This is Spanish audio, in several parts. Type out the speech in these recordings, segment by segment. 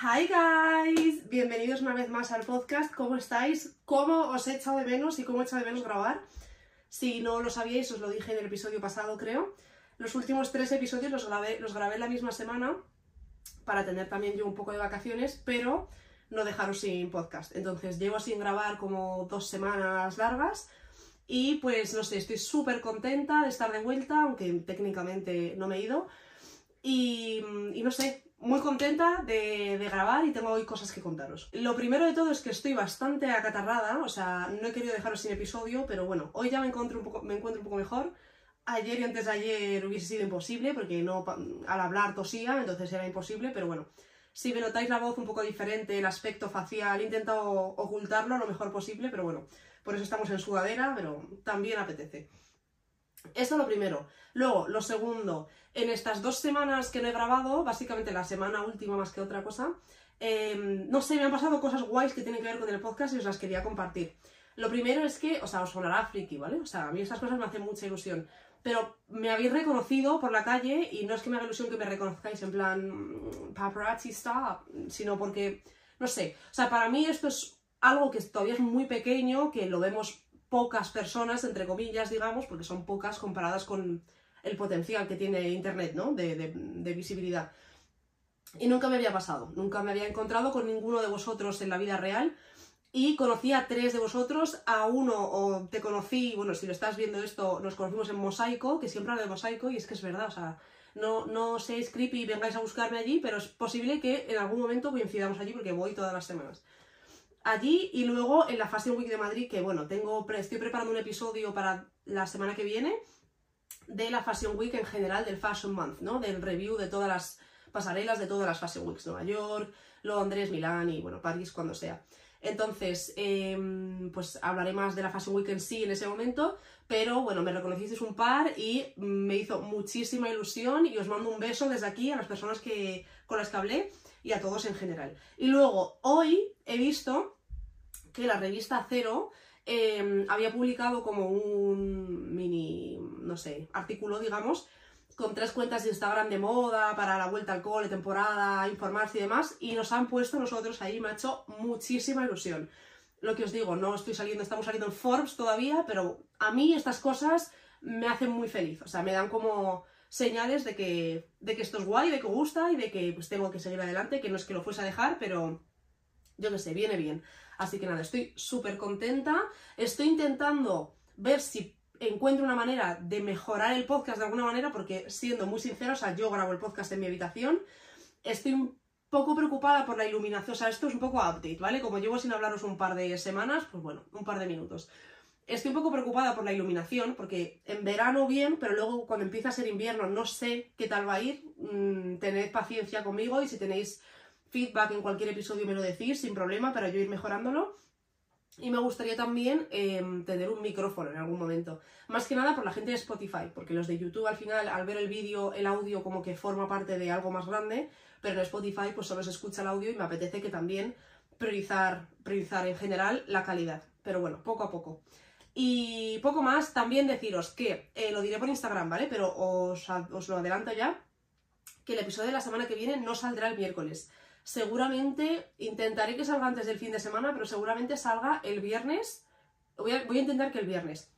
Hi guys, bienvenidos una vez más al podcast. ¿Cómo estáis? ¿Cómo os he echado de menos y cómo he echado de menos grabar? Si no lo sabíais, os lo dije en el episodio pasado, creo. Los últimos tres episodios los grabé, los grabé la misma semana para tener también yo un poco de vacaciones, pero no dejaros sin podcast. Entonces llevo sin grabar como dos semanas largas y pues no sé, estoy súper contenta de estar de vuelta, aunque técnicamente no me he ido. Y, y no sé, muy contenta de, grabar y tengo hoy cosas que contaros. Lo primero de todo es que estoy bastante acatarrada, o sea, no he querido dejaros sin episodio, pero bueno, hoy ya me encuentro un poco, me encuentro un poco mejor. Ayer y antes de ayer hubiese sido imposible porque no, al hablar tosía, entonces era imposible, pero bueno. Si me notáis la voz un poco diferente, el aspecto facial, he intentado ocultarlo lo mejor posible, pero bueno, por eso estamos en sudadera, pero también apetece. Esto lo primero. Luego, lo segundo, en estas dos semanas que no he grabado, básicamente la semana última más que otra cosa, eh, no sé, me han pasado cosas guays que tienen que ver con el podcast y os las quería compartir. Lo primero es que, o sea, os sonará friki, ¿vale? O sea, a mí estas cosas me hacen mucha ilusión. Pero me habéis reconocido por la calle y no es que me haga ilusión que me reconozcáis en plan paparazzi stop, sino porque, no sé, o sea, para mí esto es algo que todavía es muy pequeño, que lo vemos pocas personas, entre comillas, digamos, porque son pocas comparadas con el potencial que tiene Internet, ¿no? De, de, visibilidad. Y nunca me había pasado, nunca me había encontrado con ninguno de vosotros en la vida real y conocí a tres de vosotros, a uno o te conocí, bueno, si lo estás viendo esto, nos conocimos en Mosaico, que siempre hablo de Mosaico y es que es verdad, o sea, no, no seáis creepy y vengáis a buscarme allí, pero es posible que en algún momento coincidamos allí porque voy todas las semanas allí y luego en la Fashion Week de Madrid, que bueno, tengo, estoy preparando un episodio para la semana que viene de la Fashion Week en general, del Fashion Month, ¿no? Del review de todas las pasarelas de todas las Fashion Weeks, Nueva York, Londres, Milán y bueno, París, cuando sea. Entonces, eh, pues hablaré más de la Fashion Week en sí en ese momento, pero bueno, me reconocisteis un par y me hizo muchísima ilusión y os mando un beso desde aquí a las personas que, con las que hablé y a todos en general. Y luego, hoy he visto que la revista Cero eh, había publicado como un mini, no sé, artículo, digamos, con tres cuentas de Instagram de moda, para la vuelta al cole, temporada, informarse y demás, y nos han puesto nosotros ahí, me ha hecho muchísima ilusión. Lo que os digo, no estoy saliendo, estamos saliendo en Forbes todavía, pero a mí estas cosas me hacen muy feliz, o sea, me dan como señales de que, de que esto es guay, de que gusta y de que pues tengo que seguir adelante, que no es que lo fuese a dejar, pero yo qué sé, viene bien. Así que nada, estoy súper contenta, estoy intentando ver si encuentro una manera de mejorar el podcast de alguna manera, porque siendo muy sincera, o sea, yo grabo el podcast en mi habitación, estoy un poco preocupada por la iluminación, o sea, esto es un poco update, ¿vale? Como llevo sin hablaros un par de semanas, pues bueno, un par de minutos. Estoy un poco preocupada por la iluminación, porque en verano bien, pero luego cuando empieza a ser invierno no sé qué tal va a ir. Mm, tened paciencia conmigo y si tenéis feedback en cualquier episodio me lo decís sin problema para yo ir mejorándolo. Y me gustaría también eh, tener un micrófono en algún momento. Más que nada por la gente de Spotify, porque los de YouTube al final, al ver el vídeo, el audio como que forma parte de algo más grande, pero en Spotify pues solo se escucha el audio y me apetece que también priorizar, priorizar en general la calidad. Pero bueno, poco a poco. Y poco más, también deciros que, eh, lo diré por Instagram, ¿vale? Pero os, os lo adelanto ya, que el episodio de la semana que viene no saldrá el miércoles seguramente intentaré que salga antes del fin de semana, pero seguramente salga el viernes. Voy a, voy a, intentar que el viernes.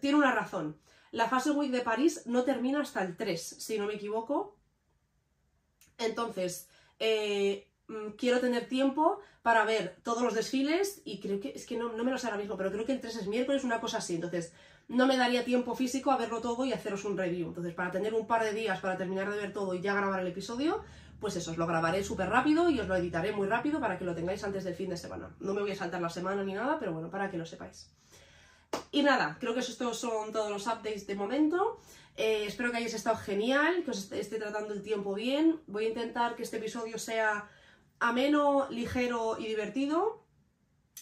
Tiene una razón. La fase Week de París no termina hasta el 3, si no me equivoco. Entonces, eh, quiero tener tiempo para ver todos los desfiles y creo que, es que no, no, me lo sé ahora mismo, pero creo que el 3 es miércoles, una cosa así. Entonces, no me daría tiempo físico a verlo todo y haceros un review. Entonces, para tener un par de días para terminar de ver todo y ya grabar el episodio, pues eso, os lo grabaré súper rápido y os lo editaré muy rápido para que lo tengáis antes del fin de semana. No me voy a saltar la semana ni nada, pero bueno, para que lo sepáis. Y nada, creo que estos son todos los updates de momento. Eh, espero que hayáis estado genial, que os esté tratando el tiempo bien. Voy a intentar que este episodio sea ameno, ligero y divertido.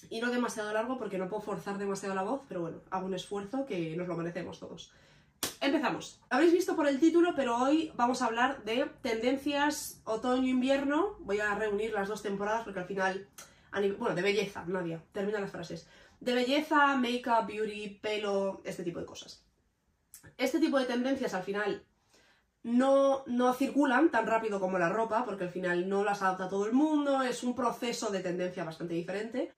Y no demasiado largo porque no puedo forzar demasiado la voz, pero bueno, hago un esfuerzo que nos lo merecemos todos. Empezamos. Habréis visto por el título, pero hoy vamos a hablar de tendencias otoño-invierno. Voy a reunir las dos temporadas porque al final, bueno, de belleza, Nadia, termina las frases. De belleza, make-up, beauty, pelo, este tipo de cosas. Este tipo de tendencias al final no, no circulan tan rápido como la ropa, porque al final no las adapta todo el mundo, es un proceso de tendencia bastante diferente.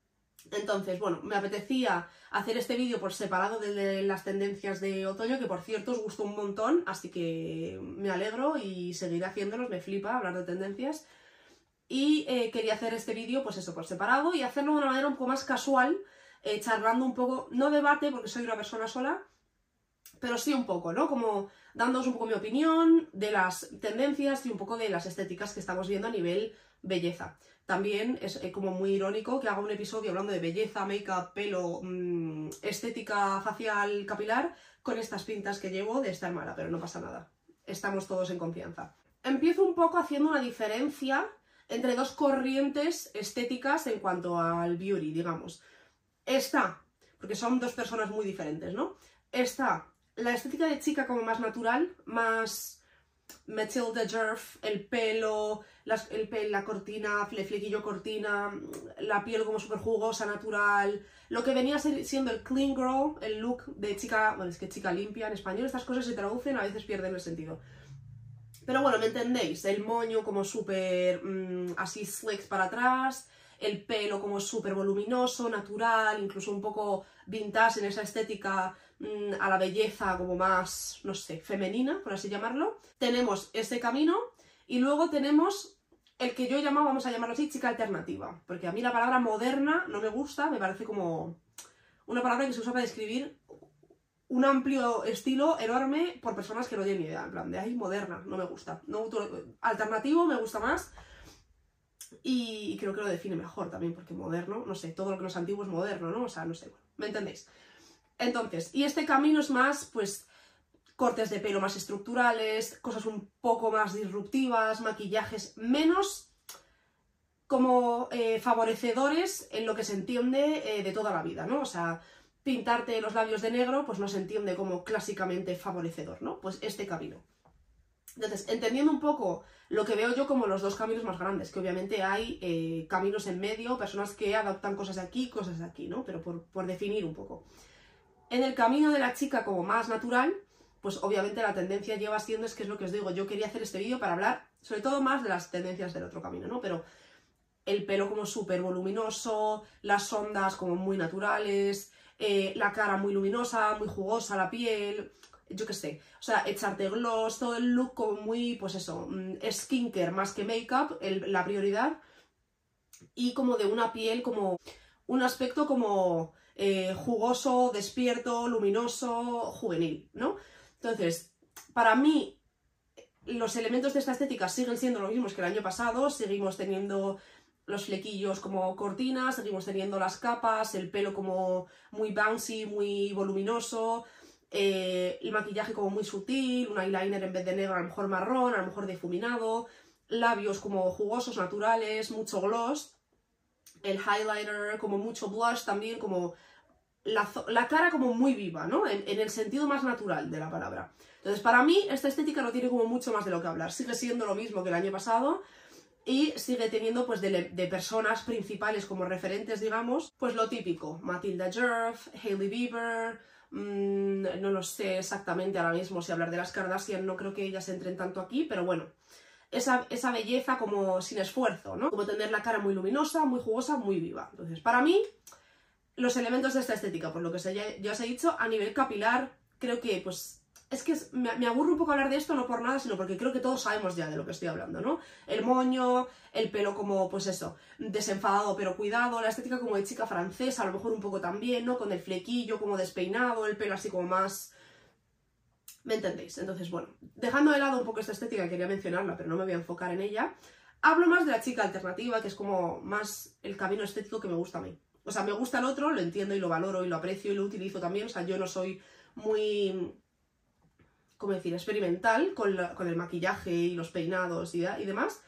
Entonces, bueno, me apetecía hacer este vídeo por separado de las tendencias de otoño, que por cierto os gustó un montón, así que me alegro y seguiré haciéndolos, me flipa hablar de tendencias. Y eh, quería hacer este vídeo, pues eso, por separado y hacerlo de una manera un poco más casual, eh, charlando un poco, no debate porque soy una persona sola, pero sí un poco, ¿no? Como dándoos un poco mi opinión de las tendencias y un poco de las estéticas que estamos viendo a nivel belleza. También es eh, como muy irónico que haga un episodio hablando de belleza, make-up, pelo, mm, estética facial, capilar, con estas pintas que llevo de estar mala, pero no pasa nada. Estamos todos en confianza. Empiezo un poco haciendo una diferencia entre dos corrientes estéticas en cuanto al beauty, digamos. Está, porque son dos personas muy diferentes, ¿no? Está la estética de chica como más natural, más Matilda Jerf, el pelo, el la cortina, flequillo cortina, la piel como súper jugosa, natural, lo que venía siendo el clean girl, el look de chica, bueno, es que chica limpia en español, estas cosas se traducen, a veces pierden el sentido. Pero bueno, ¿me entendéis? El moño como súper mm, así slick para atrás, el pelo como súper voluminoso, natural, incluso un poco vintage en esa estética mm, a la belleza como más, no sé, femenina, por así llamarlo. Tenemos ese camino y luego tenemos el que yo llamo, vamos a llamarlo así, chica alternativa, porque a mí la palabra moderna no me gusta, me parece como una palabra que se usa para describir un amplio estilo enorme por personas que no tienen ni idea, en plan, de ahí moderna, no me gusta. No, alternativo me gusta más y creo que lo define mejor también, porque moderno, no sé, todo lo que no es antiguo es moderno, ¿no? O sea, no sé, bueno, ¿me entendéis? Entonces, y este camino es más, pues, cortes de pelo más estructurales, cosas un poco más disruptivas, maquillajes menos como eh, favorecedores en lo que se entiende eh, de toda la vida, ¿no? O sea, pintarte los labios de negro, pues no se entiende como clásicamente favorecedor, ¿no? Pues este camino. Entonces, entendiendo un poco lo que veo yo como los dos caminos más grandes, que obviamente hay eh, caminos en medio, personas que adaptan cosas de aquí, cosas de aquí, ¿no? Pero por, por definir un poco. En el camino de la chica como más natural, pues obviamente la tendencia lleva siendo, es que es lo que os digo, yo quería hacer este vídeo para hablar sobre todo más de las tendencias del otro camino, ¿no? Pero el pelo como súper voluminoso, las ondas como muy naturales, eh, la cara muy luminosa, muy jugosa, la piel, yo qué sé, o sea, echarte gloss, todo el look como muy, pues eso, mm, skincare más que make-up, la prioridad, y como de una piel como, un aspecto como eh, jugoso, despierto, luminoso, juvenil, ¿no? Entonces, para mí, los elementos de esta estética siguen siendo los mismos que el año pasado, seguimos teniendo los flequillos como cortinas, seguimos teniendo las capas, el pelo como muy bouncy, muy voluminoso, eh, el maquillaje como muy sutil, un eyeliner en vez de negro a lo mejor marrón, a lo mejor difuminado, labios como jugosos, naturales, mucho gloss, el highlighter como mucho blush también, como la, cara como muy viva, ¿no? En, el sentido más natural de la palabra. Entonces, para mí, esta estética no tiene como mucho más de lo que hablar. Sigue siendo lo mismo que el año pasado, y sigue teniendo pues de, personas principales como referentes, digamos, pues lo típico, Matilda Jerf, Hailey Bieber, mm, no lo sé exactamente ahora mismo si hablar de las Kardashian, no creo que ellas entren tanto aquí, pero bueno, esa, esa belleza como sin esfuerzo, ¿no? Como tener la cara muy luminosa, muy jugosa, muy viva. Entonces, para mí, los elementos de esta estética, por lo que ya os he dicho, a nivel capilar, creo que pues es que me, me, aburre un poco hablar de esto, no por nada, sino porque creo que todos sabemos ya de lo que estoy hablando, ¿no? El moño, el pelo como, pues eso, desenfadado pero cuidado, la estética como de chica francesa, a lo mejor un poco también, ¿no? Con el flequillo como despeinado, el pelo así como más... ¿Me entendéis? Entonces, bueno, dejando de lado un poco esta estética, quería mencionarla, pero no me voy a enfocar en ella, hablo más de la chica alternativa, que es como más el camino estético que me gusta a mí. O sea, me gusta el otro, lo entiendo y lo valoro y lo aprecio y lo utilizo también, o sea, yo no soy muy ¿cómo decir?, experimental con, el maquillaje y los peinados y, demás,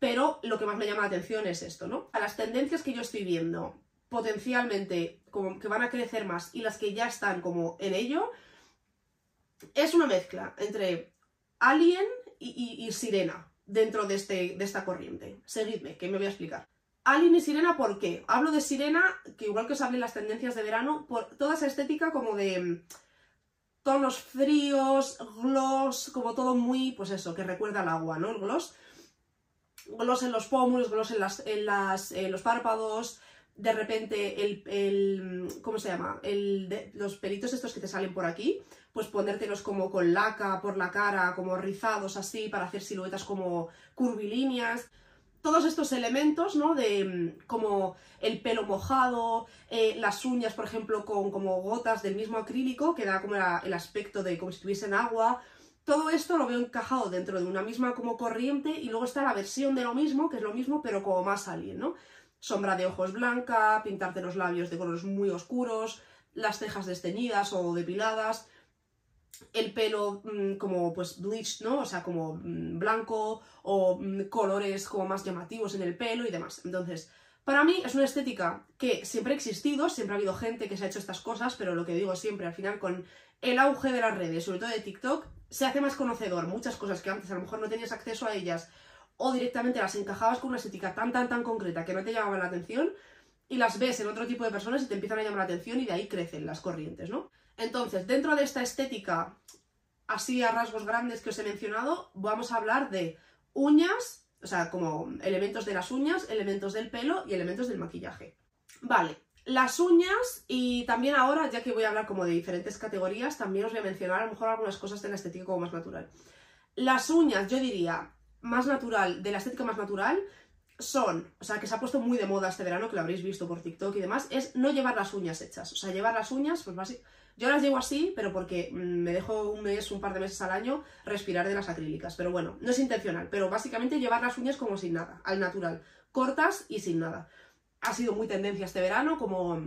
pero lo que más me llama la atención es esto, ¿no? A las tendencias que yo estoy viendo potencialmente como que van a crecer más y las que ya están como en ello, es una mezcla entre Alien y, Sirena dentro de, este, de esta corriente. Seguidme, que me voy a explicar. Alien y Sirena, ¿por qué? Hablo de Sirena, que igual que os hablé las tendencias de verano, por toda esa estética como de tonos fríos, gloss, como todo muy, pues eso, que recuerda al agua, ¿no? El gloss. Gloss en los pómulos, gloss en, las, en, las, en los párpados, de repente el, el ¿cómo se llama? El los pelitos estos que te salen por aquí, pues ponértelos como con laca por la cara, como rizados así, para hacer siluetas como curvilíneas. Todos estos elementos, ¿no? De mm, como el pelo mojado, eh, las uñas, por ejemplo, con como gotas del mismo acrílico, que da como el aspecto de como si estuviesen agua. Todo esto lo veo encajado dentro de una misma como corriente y luego está la versión de lo mismo, que es lo mismo, pero como más alien, ¿no? sombra de ojos blanca, pintarte los labios de colores muy oscuros, las cejas desteñidas o depiladas, el pelo mm, como pues bleached, ¿no? O sea, como mm, blanco o mm, colores como más llamativos en el pelo y demás. Entonces, para mí es una estética que siempre ha existido, siempre ha habido gente que se ha hecho estas cosas, pero lo que digo siempre, al final con el auge de las redes, sobre todo de TikTok, se hace más conocedor. Muchas cosas que antes a lo mejor no tenías acceso a ellas o directamente las encajabas con una estética tan, tan, tan concreta que no te llamaban la atención y las ves en otro tipo de personas y te empiezan a llamar la atención y de ahí crecen las corrientes, ¿no? Entonces, dentro de esta estética, así a rasgos grandes que os he mencionado, vamos a hablar de uñas, o sea, como elementos de las uñas, elementos del pelo y elementos del maquillaje. Vale, las uñas y también ahora, ya que voy a hablar como de diferentes categorías, también os voy a mencionar a lo mejor algunas cosas de la estética como más natural. Las uñas, yo diría, más natural, de la estética más natural, son, o sea, que se ha puesto muy de moda este verano, que lo habréis visto por TikTok y demás, es no llevar las uñas hechas. O sea, llevar las uñas, pues básicamente... Yo las llevo así, pero porque mm, me dejo un mes, un par de meses al año respirar de las acrílicas. Pero bueno, no es intencional, pero básicamente llevar las uñas como sin nada, al natural. Cortas y sin nada. Ha sido muy tendencia este verano, como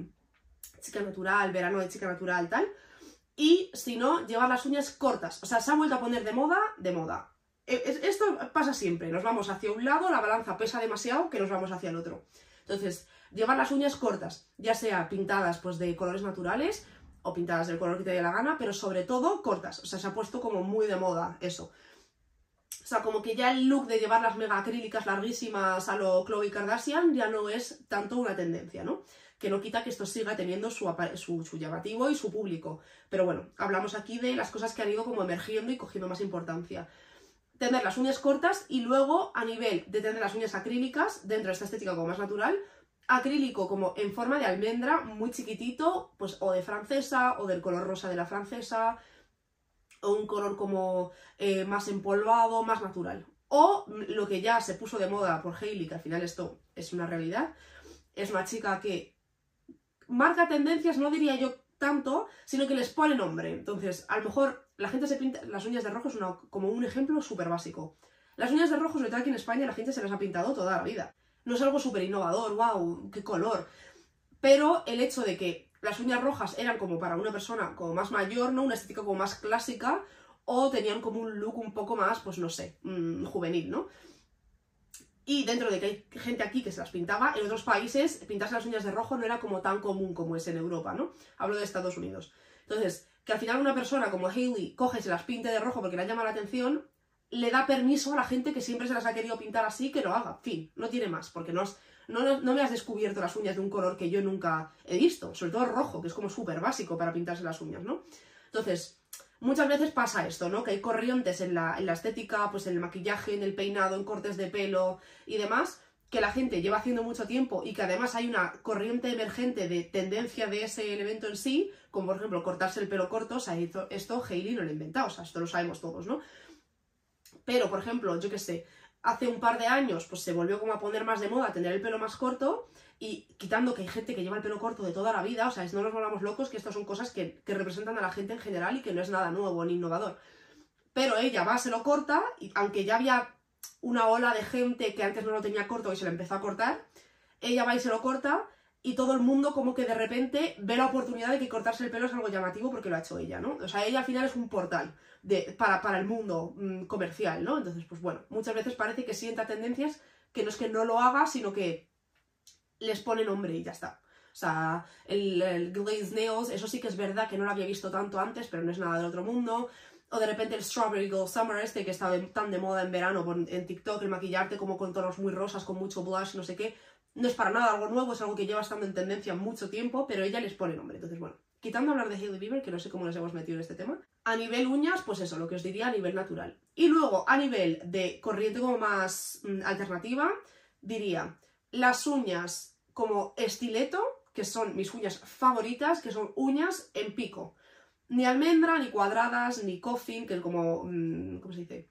chica natural, verano de chica natural, tal. Y si no, llevar las uñas cortas. O sea, se ha vuelto a poner de moda, de moda. E, esto pasa siempre, nos vamos hacia un lado, la balanza pesa demasiado que nos vamos hacia el otro. Entonces, llevar las uñas cortas, ya sea pintadas pues de colores naturales o pintadas del color que te dé la gana, pero sobre todo cortas. O sea, se ha puesto como muy de moda eso. O sea, como que ya el look de llevar las mega acrílicas larguísimas a lo Chloe Kardashian ya no es tanto una tendencia, ¿no? Que no quita que esto siga teniendo su, su, su llamativo y su público. Pero bueno, hablamos aquí de las cosas que han ido como emergiendo y cogiendo más importancia tener las uñas cortas y luego a nivel de tener las uñas acrílicas, dentro de esta estética como más natural, acrílico como en forma de almendra, muy chiquitito, pues o de francesa o del color rosa de la francesa, o un color como eh, más empolvado, más natural. O lo que ya se puso de moda por Hailey, que al final esto es una realidad, es una chica que marca tendencias, no diría yo tanto, sino que les pone nombre. Entonces, a lo mejor la gente se pinta las uñas de rojo, es como un ejemplo súper básico. Las uñas de rojo, sobre todo aquí en España, la gente se las ha pintado toda la vida. No es algo súper innovador, wow, qué color. Pero el hecho de que las uñas rojas eran como para una persona como más mayor, ¿no? Una estética como más clásica, o tenían como un look un poco más, pues no sé, mm, juvenil, ¿no? Y dentro de que hay gente aquí que se las pintaba, en otros países pintarse las uñas de rojo no era como tan común como es en Europa, ¿no? Hablo de Estados Unidos. Entonces, que al final una persona como Hailey coge y se las pinte de rojo porque le llama la atención, le da permiso a la gente que siempre se las ha querido pintar así que lo haga. Fin, no tiene más, porque no, no, no me has descubierto las uñas de un color que yo nunca he visto, sobre todo rojo, que es como súper básico para pintarse las uñas, ¿no? Entonces, muchas veces pasa esto, ¿no? Que hay corrientes en la, estética, pues en el maquillaje, en el peinado, en cortes de pelo y demás, que la gente lleva haciendo mucho tiempo y que además hay una corriente emergente de tendencia de ese elemento en sí, como por ejemplo cortarse el pelo corto, o sea, esto Hailey no lo ha inventado, o sea, esto lo sabemos todos, ¿no? Pero, por ejemplo, yo qué sé, hace un par de años pues se volvió como a poner más de moda tener el pelo más corto y quitando que hay gente que lleva el pelo corto de toda la vida, o sea, no nos volvamos locos que estas son cosas que, representan a la gente en general y que no es nada nuevo ni innovador. Pero ella va, se lo corta, y aunque ya había una ola de gente que antes no lo tenía corto y se lo empezó a cortar, ella va y se lo corta y todo el mundo como que de repente ve la oportunidad de que cortarse el pelo es algo llamativo porque lo ha hecho ella, ¿no? O sea, ella al final es un portal de, para, para el mundo mm, comercial, ¿no? Entonces, pues bueno, muchas veces parece que sienta tendencias que no es que no lo haga, sino que les pone nombre y ya está. O sea, el, el Glazed Nails, eso sí que es verdad que no lo había visto tanto antes, pero no es nada del otro mundo. O de repente el Strawberry Girl Summer este que estaba tan de moda en verano en TikTok, el maquillarte como con tonos muy rosas, con mucho blush, no sé qué. No es para nada algo nuevo, es algo que lleva estando en tendencia mucho tiempo, pero ella les pone nombre. Entonces, bueno, quitando hablar de Hailey Bieber, que no sé cómo nos hemos metido en este tema. A nivel uñas, pues eso, lo que os diría a nivel natural. Y luego, a nivel de corriente como más mm, alternativa, diría las uñas como estileto, que son mis uñas favoritas, que son uñas en pico. Ni almendra, ni cuadradas, ni coffin, que es como, mm, ¿cómo se dice?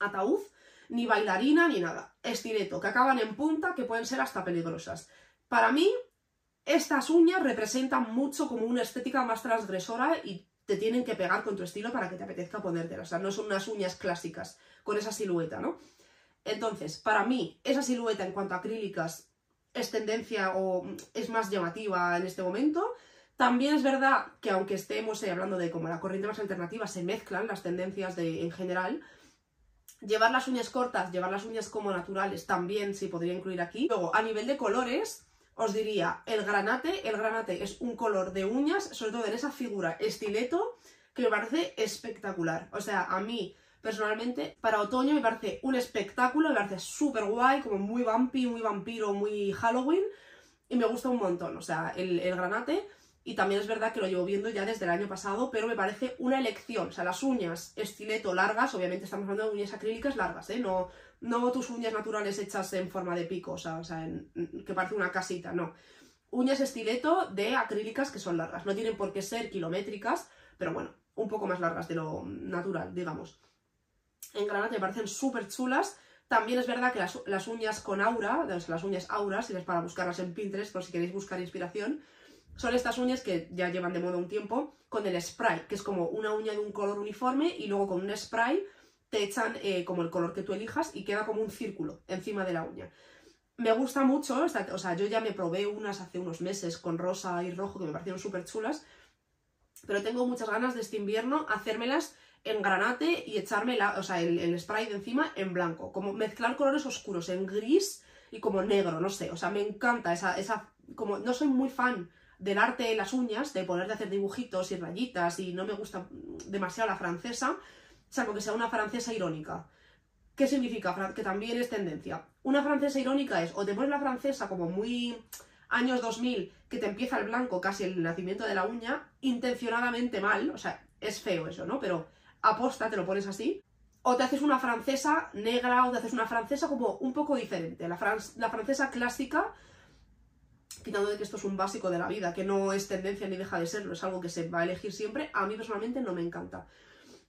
Ataúd, ni bailarina, ni nada. Estileto, que acaban en punta, que pueden ser hasta peligrosas. Para mí, estas uñas representan mucho como una estética más transgresora y te tienen que pegar con tu estilo para que te apetezca ponértelas. O sea, no son unas uñas clásicas con esa silueta, ¿no? Entonces, para mí, esa silueta en cuanto a acrílicas es tendencia o es más llamativa en este momento. También es verdad que aunque estemos hablando de como la corriente más alternativa, se mezclan las tendencias de, en general. Llevar las uñas cortas, llevar las uñas como naturales también se podría incluir aquí. Luego, a nivel de colores, os diría el granate. El granate es un color de uñas, sobre todo en esa figura estileto, que me parece espectacular. O sea, a mí personalmente, para otoño me parece un espectáculo, me parece súper guay, como muy vampi, muy vampiro, muy Halloween, y me gusta un montón, o sea, el, granate, y también es verdad que lo llevo viendo ya desde el año pasado, pero me parece una elección, o sea, las uñas estileto largas, obviamente estamos hablando de uñas acrílicas largas, ¿eh? No, no tus uñas naturales hechas en forma de pico, o sea, que parece una casita, no. Uñas estileto de acrílicas que son largas, no tienen por qué ser kilométricas, pero bueno, un poco más largas de lo natural, digamos en granate me parecen súper chulas. También es verdad que las, uñas con aura, las uñas auras, si les para buscarlas en Pinterest por si queréis buscar inspiración, son estas uñas que ya llevan de moda un tiempo, con el spray, que es como una uña de un color uniforme y luego con un spray te echan eh, como el color que tú elijas y queda como un círculo encima de la uña. Me gusta mucho, o sea, yo ya me probé unas hace unos meses con rosa y rojo que me parecieron súper chulas, pero tengo muchas ganas de este invierno hacérmelas en granate y echarme la, o sea, el, spray de encima en blanco. Como mezclar colores oscuros en gris y como negro, no sé. O sea, me encanta esa, esa, como no soy muy fan del arte de las uñas, de poner de hacer dibujitos y rayitas y no me gusta demasiado la francesa, salvo que sea una francesa irónica. ¿Qué significa? Que también es tendencia. Una francesa irónica es o te pones la francesa como muy años 2000, que te empieza el blanco, casi el nacimiento de la uña, intencionadamente mal, o sea, es feo eso, ¿no? Pero aposta, te lo pones así, o te haces una francesa negra o te haces una francesa como un poco diferente. La, la francesa clásica, quitando de que esto es un básico de la vida, que no es tendencia ni deja de serlo, es algo que se va a elegir siempre, a mí personalmente no me encanta.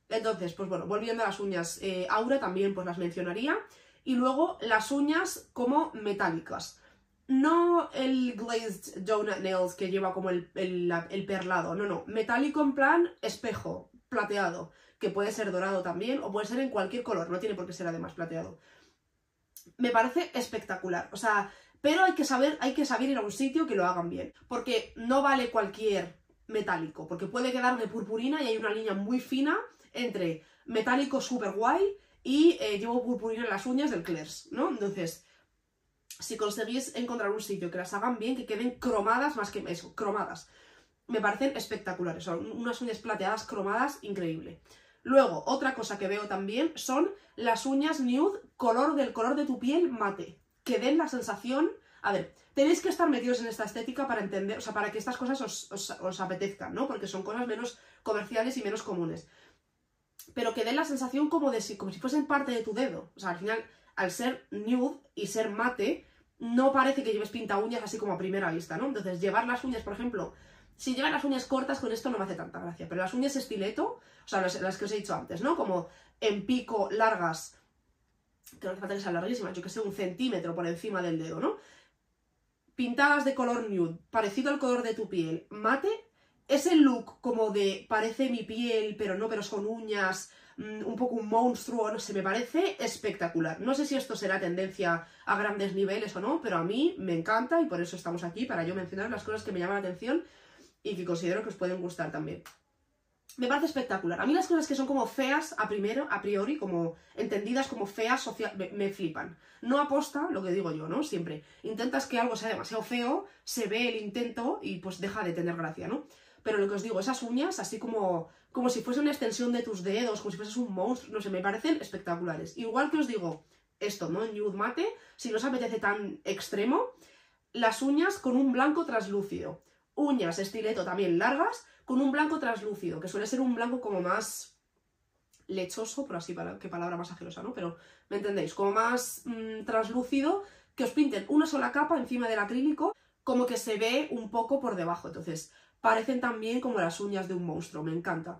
Entonces, pues bueno, volviendo a las uñas, eh, Aura también pues las mencionaría. Y luego las uñas como metálicas. No el glazed donut nails que lleva como el, el perlado, no, no. Metálico en plan espejo, plateado que puede ser dorado también, o puede ser en cualquier color, no tiene por qué ser además plateado. Me parece espectacular, o sea, pero hay que saber, hay que saber ir a un sitio que lo hagan bien, porque no vale cualquier metálico, porque puede quedar de purpurina y hay una línea muy fina entre metálico super guay y eh, llevo purpurina en las uñas del Claire's, ¿no? Entonces, si conseguís encontrar un sitio que las hagan bien, que queden cromadas más que eso, cromadas, me parecen espectaculares, son unas uñas plateadas cromadas increíble. Luego, otra cosa que veo también son las uñas nude color del color de tu piel mate, que den la sensación... A ver, tenéis que estar metidos en esta estética para entender, o sea, para que estas cosas os, apetezcan, ¿no? Porque son cosas menos comerciales y menos comunes. Pero que den la sensación como de si, como si fuesen parte de tu dedo. O sea, al final, al ser nude y ser mate, no parece que lleves pinta uñas así como a primera vista, ¿no? Entonces, llevar las uñas, por ejemplo, si llevan las uñas cortas, con esto no me hace tanta gracia. Pero las uñas estileto, o sea, las, que os he dicho antes, ¿no? Como en pico, largas, que no hace falta que sean larguísimas, yo que sé, un centímetro por encima del dedo, ¿no? Pintadas de color nude, parecido al color de tu piel, mate, ese look como de parece mi piel, pero no, pero son uñas, mm, un poco un monstruo, no sé, me parece espectacular. No sé si esto será tendencia a grandes niveles o no, pero a mí me encanta y por eso estamos aquí, para yo mencionar las cosas que me llaman la atención y que considero que os pueden gustar también. Me parece espectacular. A mí las cosas que son como feas a primero, a priori, como entendidas como feas, me, flipan. No aposta lo que digo yo, ¿no? Siempre. Intentas que algo sea demasiado feo, se ve el intento y pues deja de tener gracia, ¿no? Pero lo que os digo, esas uñas, así como, como si fuese una extensión de tus dedos, como si fueses un monstruo, no sé, me parecen espectaculares. Igual que os digo, esto, ¿no? En nude mate, si no os apetece tan extremo, las uñas con un blanco translúcido uñas estileto también largas, con un blanco translúcido, que suele ser un blanco como más lechoso, por así, para, qué palabra más ajerosa, ¿no? Pero, ¿me entendéis? Como más mm, translúcido, que os pinten una sola capa encima del acrílico, como que se ve un poco por debajo. Entonces, parecen también como las uñas de un monstruo, me encanta.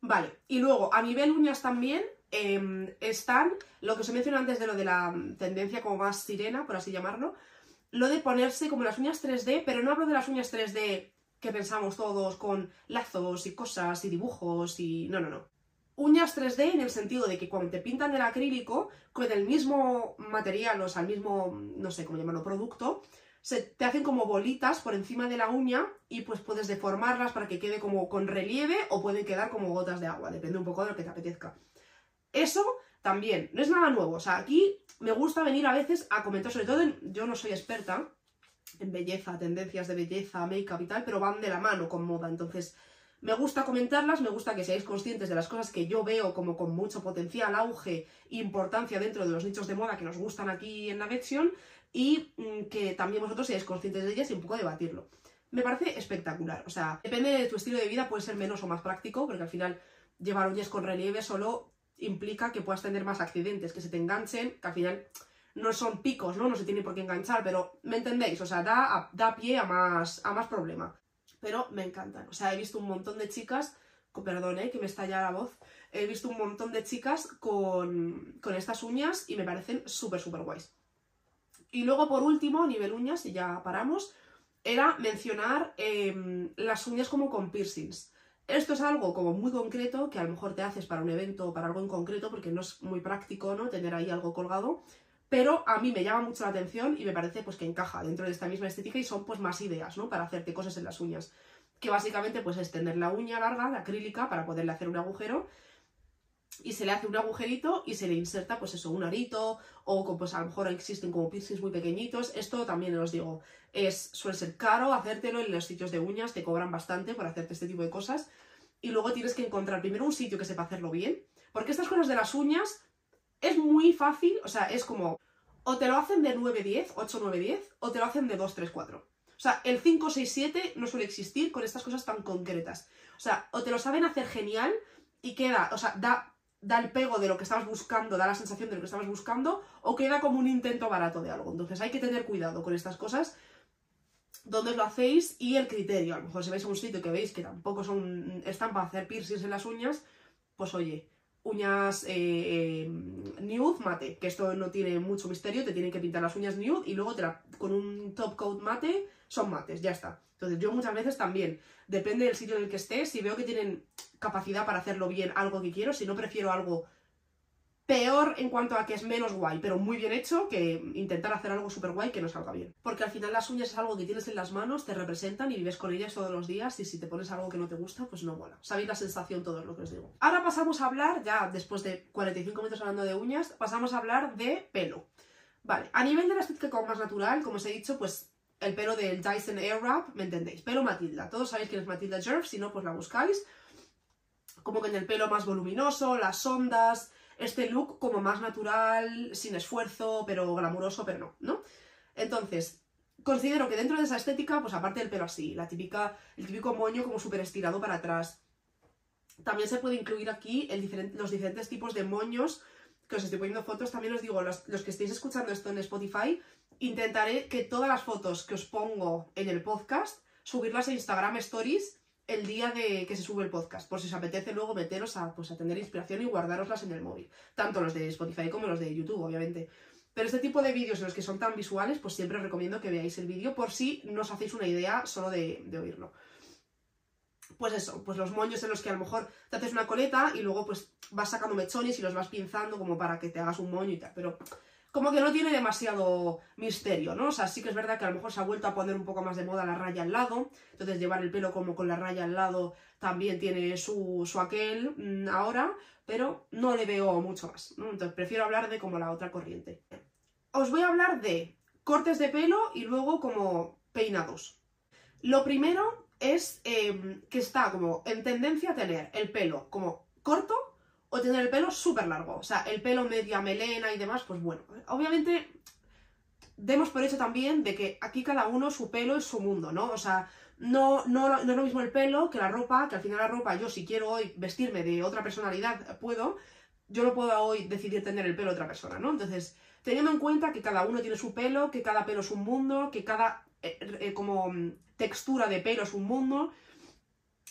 Vale, y luego, a nivel uñas también, em, están lo que os he mencionado antes de lo de la tendencia como más sirena, por así llamarlo, lo de ponerse como las uñas 3D, pero no hablo de las uñas 3D que pensamos todos con lazos y cosas y dibujos y... No, no, no. Uñas 3D en el sentido de que cuando te pintan el acrílico, con el mismo material, o sea, el mismo, no sé cómo llamarlo, producto, se te hacen como bolitas por encima de la uña y pues puedes deformarlas para que quede como con relieve o pueden quedar como gotas de agua, depende un poco de lo que te apetezca. Eso también, no es nada nuevo, o sea, aquí me gusta venir a veces a comentar, sobre todo, yo no soy experta en belleza, tendencias de belleza, make-up y tal, pero van de la mano con moda, entonces me gusta comentarlas, me gusta que seáis conscientes de las cosas que yo veo como con mucho potencial, auge importancia dentro de los nichos de moda que nos gustan aquí en la versión y mm, que también vosotros seáis conscientes de ellas y un poco debatirlo. Me parece espectacular, o sea, depende de tu estilo de vida, puede ser menos o más práctico, porque al final llevar uñas con relieve solo implica que puedas tener más accidentes, que se te enganchen, que al final no son picos, ¿no? No se tiene por qué enganchar, pero ¿me entendéis? O sea, da, da pie a más, a más problema. Pero me encantan. O sea, he visto un montón de chicas, perdón, ¿eh? que me estalla la voz, he visto un montón de chicas con, con estas uñas y me parecen súper, súper guays. Y luego, por último, a nivel uñas, y ya paramos, era mencionar em, las uñas como con piercings. Esto es algo como muy concreto que a lo mejor te haces para un evento o para algo en concreto porque no es muy práctico, ¿no? Tener ahí algo colgado. Pero a mí me llama mucho la atención y me parece pues que encaja dentro de esta misma estética y son pues más ideas, ¿no? Para hacerte cosas en las uñas. Que básicamente pues es tener la uña larga, de acrílica, para poderle hacer un agujero y se le hace un agujerito y se le inserta pues eso, un arito o pues a lo mejor existen como piercings muy pequeñitos. Esto también os digo, es, suele ser caro hacértelo en los sitios de uñas, te cobran bastante por hacerte este tipo de cosas y luego tienes que encontrar primero un sitio que sepa hacerlo bien, porque estas cosas de las uñas es muy fácil, o sea, es como o te lo hacen de 9-10, 8-9-10 o te lo hacen de 2-3-4. O sea, el 5-6-7 no suele existir con estas cosas tan concretas. O sea, o te lo saben hacer genial y queda, o sea, da da el pego de lo que estabas buscando, da la sensación de lo que estabas buscando, o queda como un intento barato de algo. Entonces hay que tener cuidado con estas cosas, dónde lo hacéis y el criterio. A lo mejor si vais a un sitio que veis que tampoco son están para hacer piercings en las uñas, pues oye, uñas eh, nude mate, que esto no tiene mucho misterio, te tienen que pintar las uñas nude y luego con un top coat mate son mates, ya está. Entonces yo muchas veces también, depende del sitio en el que estés, si veo que tienen capacidad para hacerlo bien algo que quiero, si no prefiero algo peor en cuanto a que es menos guay, pero muy bien hecho, que intentar hacer algo súper guay que no salga bien. Porque al final las uñas es algo que tienes en las manos, te representan y vives con ellas todos los días y si te pones algo que no te gusta, pues no mola. Sabéis la sensación, todo lo que os digo. Ahora pasamos a hablar, ya después de 45 minutos hablando de uñas, pasamos a hablar de pelo. Vale, a nivel de la estética como más natural, como os he dicho, pues el pelo del Dyson Airwrap, ¿me entendéis? Pelo Matilda. Todos sabéis quién es Matilda Jerv, si no, pues la buscáis. Como que en el pelo más voluminoso, las ondas, este look como más natural, sin esfuerzo, pero glamuroso, pero no, ¿no? Entonces, considero que dentro de esa estética, pues aparte del pelo así, la típica, el típico moño como súper estirado para atrás, también se puede incluir aquí los diferentes tipos de moños, que os estoy poniendo fotos, también os digo, los, los que estéis escuchando esto en Spotify, intentaré que todas las fotos que os pongo en el podcast, subirlas a Instagram Stories el día de que se sube el podcast, por si os apetece luego meteros a, pues, a tener inspiración y guardaroslas en el móvil. Tanto los de Spotify como los de YouTube, obviamente. Pero este tipo de vídeos en los que son tan visuales, pues siempre os recomiendo que veáis el vídeo por si no os hacéis una idea solo de, de, oírlo. Pues eso, pues los moños en los que a lo mejor te haces una coleta y luego pues vas sacando mechones y los vas pinzando como para que te hagas un moño y tal. Pero como que no tiene demasiado misterio, ¿no? O sea, sí que es verdad que a lo mejor se ha vuelto a poner un poco más de moda la raya al lado, entonces llevar el pelo como con la raya al lado también tiene su, su aquel mm, ahora, pero no le veo mucho más, ¿no? Entonces prefiero hablar de como la otra corriente. Os voy a hablar de cortes de pelo y luego como peinados. Lo primero es em, que está como en tendencia a tener el pelo como corto o tener el pelo súper largo. O sea, el pelo media melena y demás, pues bueno. Obviamente, demos por hecho también de que aquí cada uno su pelo es su mundo, ¿no? O sea, No, no, no es lo mismo el pelo que la ropa, que al final la ropa, yo si quiero hoy vestirme de otra personalidad, puedo, yo no puedo hoy decidir tener el pelo de otra persona, ¿no? Entonces, teniendo en cuenta que cada uno tiene su pelo, que cada pelo es un mundo, que cada eh, eh, como mm, textura de pelo es un mundo,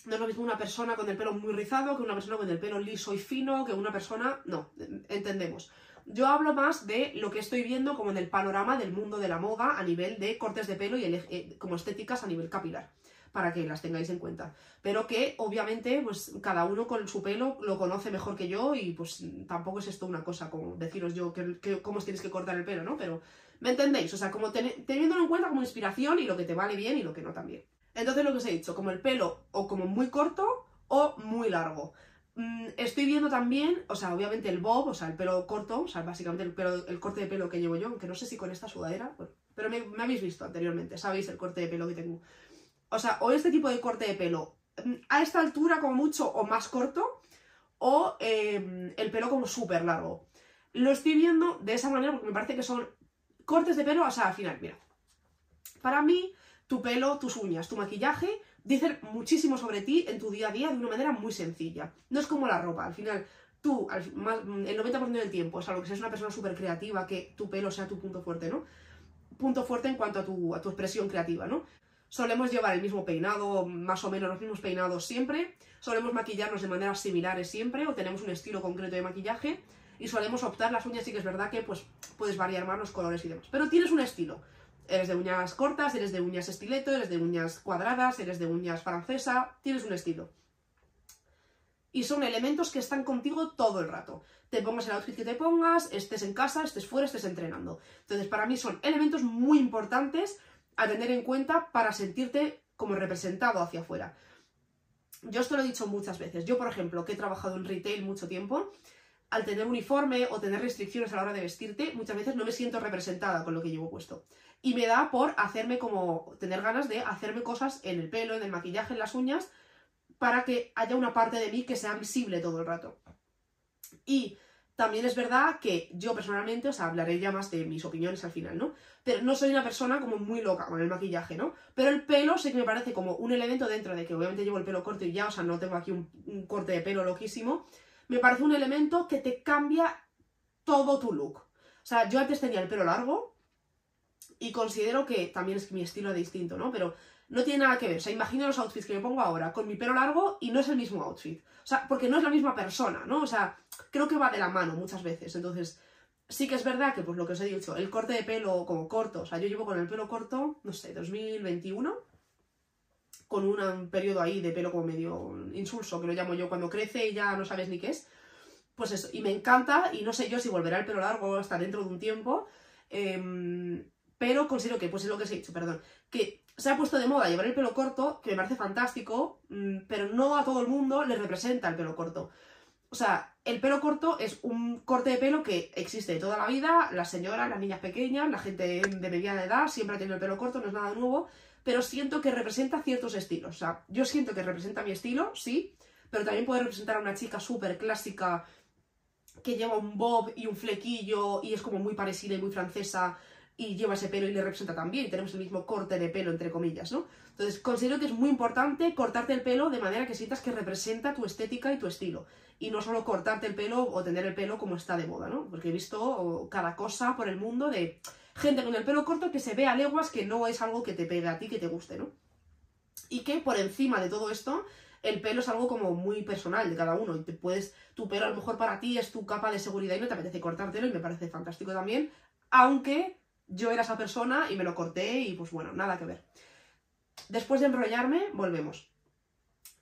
no es lo mismo una persona con el pelo muy rizado que una persona con el pelo liso y fino, que una persona... No, entendemos. Yo hablo más de lo que estoy viendo como en el panorama del mundo de la moda a nivel de cortes de pelo y eh, como estéticas a nivel capilar, para que las tengáis en cuenta. Pero que obviamente pues cada uno con su pelo lo conoce mejor que yo y pues tampoco es esto una cosa como deciros yo que, cómo os tienes que cortar el pelo, ¿no? Pero ¿me entendéis? O sea, como teniéndolo en cuenta como inspiración y lo que te vale bien y lo que no también. Entonces lo que os he dicho, como el pelo o como muy corto o muy largo. Mm, estoy viendo también, o sea, obviamente el bob, o sea, el pelo corto, o sea, básicamente el, pelo, el corte de pelo que llevo yo, aunque no sé si con esta sudadera, pero me, habéis visto anteriormente, sabéis el corte de pelo que tengo. O sea, o este tipo de corte de pelo mm, a esta altura como mucho o más corto, o em, el pelo como súper largo. Lo estoy viendo de esa manera porque me parece que son cortes de pelo, o sea, al final, mira. Para mí, tu pelo, tus uñas, tu maquillaje dicen muchísimo sobre ti en tu día a día de una manera muy sencilla. No es como la ropa, al final tú, el 90% del tiempo, salvo que seas una persona súper creativa, que tu pelo sea tu punto fuerte, ¿no? Punto fuerte en cuanto a tu, a tu expresión creativa, ¿no? Solemos llevar el mismo peinado, más o menos los mismos peinados siempre, solemos maquillarnos de maneras similares siempre, o tenemos un estilo concreto de maquillaje, y solemos optar las uñas, sí que es verdad que pues puedes variar más los colores y demás. Pero tienes un estilo. Eres de uñas cortas, eres de uñas estileto, eres de uñas cuadradas, eres de uñas francesa, tienes un estilo. Y son elementos que están contigo todo el rato. Te pongas el outfit que te pongas, estés en casa, estés fuera, estés entrenando. Entonces, para mí son elementos muy importantes a tener en cuenta para sentirte como representado hacia afuera. Yo esto lo he dicho muchas veces. Yo, por ejemplo, que he trabajado en retail mucho tiempo, al tener uniforme o tener restricciones a la hora de vestirte, muchas veces no me siento representada con lo que llevo puesto. Y me da por hacerme como, tener ganas de hacerme cosas en el pelo, en el maquillaje, en las uñas, para que haya una parte de mí que sea visible todo el rato. Y también es verdad que yo personalmente, o sea, hablaré ya más de mis opiniones al final, ¿no? Pero no soy una persona como muy loca con el maquillaje, ¿no? Pero el pelo sí que me parece como un elemento dentro de que obviamente llevo el pelo corto y ya, o sea, no tengo aquí un corte de pelo loquísimo, me parece un elemento que te cambia todo tu look. O sea, yo antes tenía el pelo largo y considero que también es mi estilo distinto, ¿no? Pero no tiene nada que ver. O sea, imagino los outfits que me pongo ahora con mi pelo largo y no es el mismo outfit. O sea, porque no es la misma persona, ¿no? O sea, creo que va de la mano muchas veces. Entonces, sí que es verdad que, pues lo que os he dicho, el corte de pelo como corto, o sea, yo llevo con el pelo corto, no sé, 2021, con un periodo ahí de pelo como medio insulso, que lo llamo yo, cuando crece y ya no sabes ni qué es. Pues eso, y me encanta, y no sé yo si volverá el pelo largo hasta dentro de un tiempo, em, pero considero que, pues es lo que os he dicho, perdón, que se ha puesto de moda llevar el pelo corto, que me parece fantástico, mm, pero no a todo el mundo le representa el pelo corto. O sea, el pelo corto es un corte de pelo que existe toda la vida, las señoras, las niñas pequeñas, la gente de mediana edad siempre ha tenido el pelo corto, no es nada nuevo, pero siento que representa ciertos estilos. O sea, yo siento que representa mi estilo, sí, pero también puede representar a una chica súper clásica que lleva un bob y un flequillo y es como muy parecida y muy francesa y lleva ese pelo y le representa también, y tenemos el mismo corte de pelo, entre comillas, ¿no? Entonces, considero que es muy importante cortarte el pelo de manera que sientas que representa tu estética y tu estilo, y no solo cortarte el pelo o tener el pelo como está de moda, ¿no? Porque he visto cada cosa por el mundo de gente con el pelo corto que se ve a leguas que no es algo que te pegue a ti, que te guste, ¿no? Y que por encima de todo esto, el pelo es algo como muy personal de cada uno. Y te puedes, tu pelo a lo mejor para ti es tu capa de seguridad y no te apetece cortártelo y me parece fantástico también. Aunque yo era esa persona y me lo corté y pues bueno, nada que ver. Después de enrollarme, volvemos.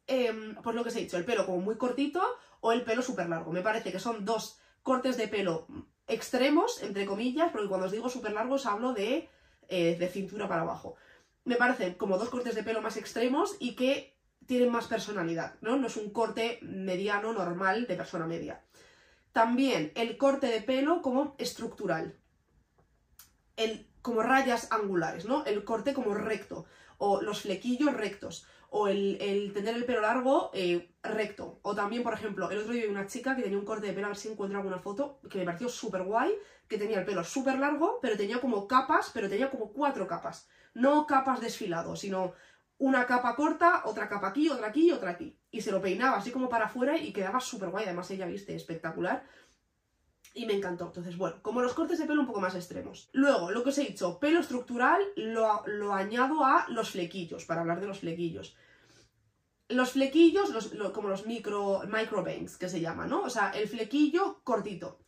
Eh, pues lo que os he dicho, el pelo como muy cortito o el pelo súper largo. Me parece que son dos cortes de pelo extremos, entre comillas, porque cuando os digo súper largos hablo de, eh, de cintura para abajo. Me parecen como dos cortes de pelo más extremos y que tienen más personalidad, ¿no? No es un corte mediano, normal, de persona media. También el corte de pelo como estructural. El, como rayas angulares, ¿no? El corte como recto. O los flequillos rectos o el, tener el pelo largo eh, recto. O también, por ejemplo, el otro día vi una chica que tenía un corte de pelo, a ver si encuentro alguna foto, que me pareció súper guay, que tenía el pelo súper largo, pero tenía como capas, pero tenía como cuatro capas. No capas desfilados, sino una capa corta, otra capa aquí, otra aquí y otra aquí. Y se lo peinaba así como para afuera y quedaba súper guay. Además, ella viste espectacular. Y me encantó. Entonces, bueno, como los cortes de pelo un poco más extremos. Luego, lo que os he dicho, pelo estructural lo, lo añado a los flequillos, para hablar de los flequillos. Los flequillos, como los micro, micro bangs que se llama, ¿no? O sea, el flequillo cortito.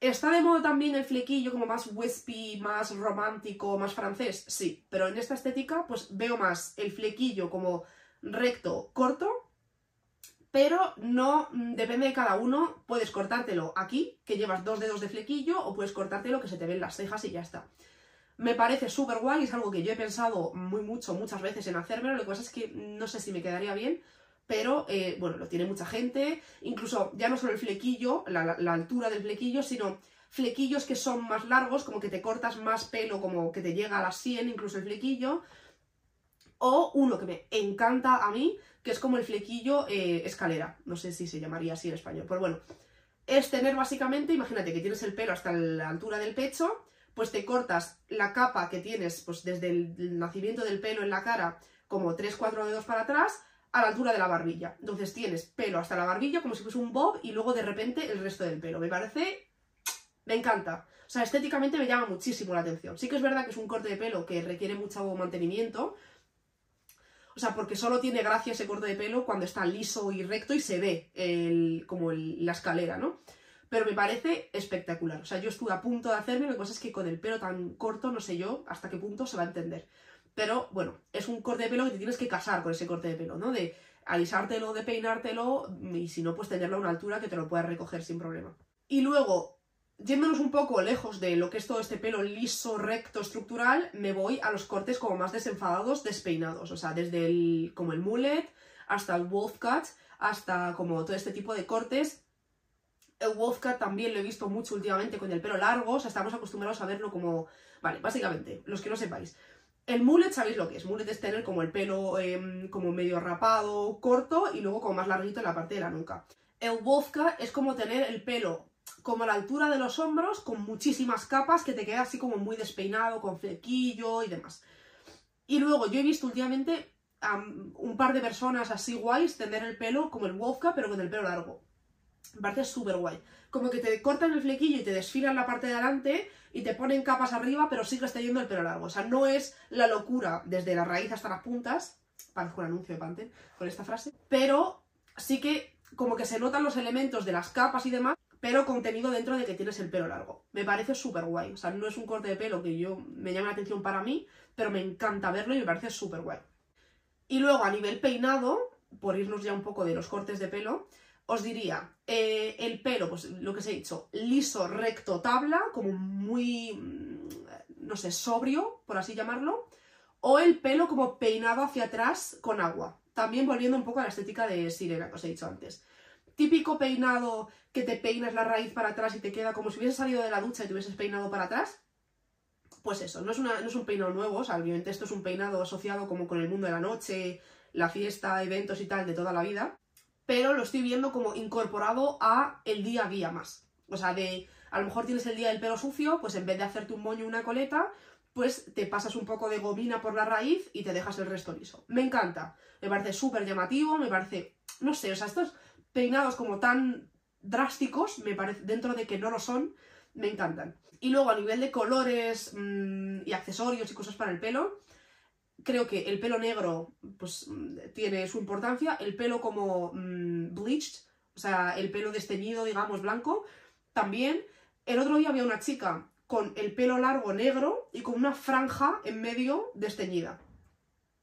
¿Está de moda también el flequillo como más wispy, más romántico, más francés? Sí, pero en esta estética pues veo más el flequillo como recto, corto, pero no mm, depende de cada uno, puedes cortártelo aquí, que llevas dos dedos de flequillo, o puedes cortártelo que se te ven las cejas y ya está. Me parece súper guay, es algo que yo he pensado muy mucho, muchas veces en hacerme, lo que pasa es que no sé si me quedaría bien, pero eh, bueno, lo tiene mucha gente, incluso ya no solo el flequillo, la, altura del flequillo, sino flequillos que son más largos, como que te cortas más pelo, como que te llega a las 100 incluso el flequillo, o uno que me encanta a mí, que es como el flequillo eh, escalera, no sé si se llamaría así en español, pero bueno, es tener básicamente, imagínate que tienes el pelo hasta la altura del pecho, pues te cortas la capa que tienes pues desde el nacimiento del pelo en la cara, como 3-4 dedos para atrás, a la altura de la barbilla. Entonces tienes pelo hasta la barbilla como si fuese un bob y luego de repente el resto del pelo. Me parece... me encanta. O sea, estéticamente me llama muchísimo la atención. Sí que es verdad que es un corte de pelo que requiere mucho mantenimiento. O sea, porque solo tiene gracia ese corte de pelo cuando está liso y recto y se ve el, como la escalera, ¿no? Pero me parece espectacular. O sea, yo estuve a punto de hacerme, lo que pasa es que con el pelo tan corto no sé yo hasta qué punto se va a entender. Pero bueno, es un corte de pelo que te tienes que casar con ese corte de pelo, ¿no? De alisártelo, de peinártelo y si no, pues tenerlo a una altura que te lo puedas recoger sin problema. Y luego, yéndonos un poco lejos de lo que es todo este pelo liso, recto, estructural, me voy a los cortes como más desenfadados, despeinados. O sea, desde el, como el mullet hasta el wolf cut, hasta como todo este tipo de cortes el wolf cut también lo he visto mucho últimamente con el pelo largo, o sea, estamos acostumbrados a verlo como... Vale, básicamente, los que no sepáis, el mullet, ¿sabéis lo que es? Mullet es tener como el pelo em, como medio rapado, corto y luego como más larguito en la parte de la nuca. El wolfka es como tener el pelo como a la altura de los hombros, con muchísimas capas, que te queda así como muy despeinado, con flequillo y demás. Y luego yo he visto últimamente a un par de personas así guays tener el pelo como el wolfka, pero con el pelo largo. Me parece súper guay. Como que te cortan el flequillo y te desfilan la parte de adelante y te ponen capas arriba, pero sigues teniendo el pelo largo. O sea, no es la locura desde la raíz hasta las puntas. Parezco un anuncio de Pantene con esta frase. Pero sí que como que se notan los elementos de las capas y demás, pero contenido dentro de que tienes el pelo largo. Me parece súper guay. O sea, no es un corte de pelo que yo me llame la atención para mí, pero me encanta verlo y me parece súper guay. Y luego a nivel peinado, por irnos ya un poco de los cortes de pelo, os diría, eh, el pelo, pues lo que os he dicho, liso, recto, tabla, como muy, mm, no sé, sobrio, por así llamarlo, o el pelo como peinado hacia atrás con agua. También volviendo un poco a la estética de sirena que os he dicho antes. Típico peinado que te peinas la raíz para atrás y te queda como si hubieses salido de la ducha y te hubieses peinado para atrás. Pues eso, no es, no es un peinado nuevo, o sea, obviamente esto es un peinado asociado como con el mundo de la noche, la fiesta, eventos y tal de toda la vida pero lo estoy viendo como incorporado a el día a día más. O sea, de a lo mejor tienes el día del pelo sucio, pues en vez de hacerte un moño y una coleta, pues te pasas un poco de gomina por la raíz y te dejas el resto liso. Me encanta, me parece súper llamativo, me parece, no sé, o sea, estos peinados como tan drásticos, me parece, dentro de que no lo son, me encantan. Y luego a nivel de colores mmm, y accesorios y cosas para el pelo, creo que el pelo negro pues tiene su importancia, el pelo como mm, bleached, o sea, el pelo desteñido, digamos, blanco, también. El otro día había una chica con el pelo largo negro y con una franja en medio desteñida.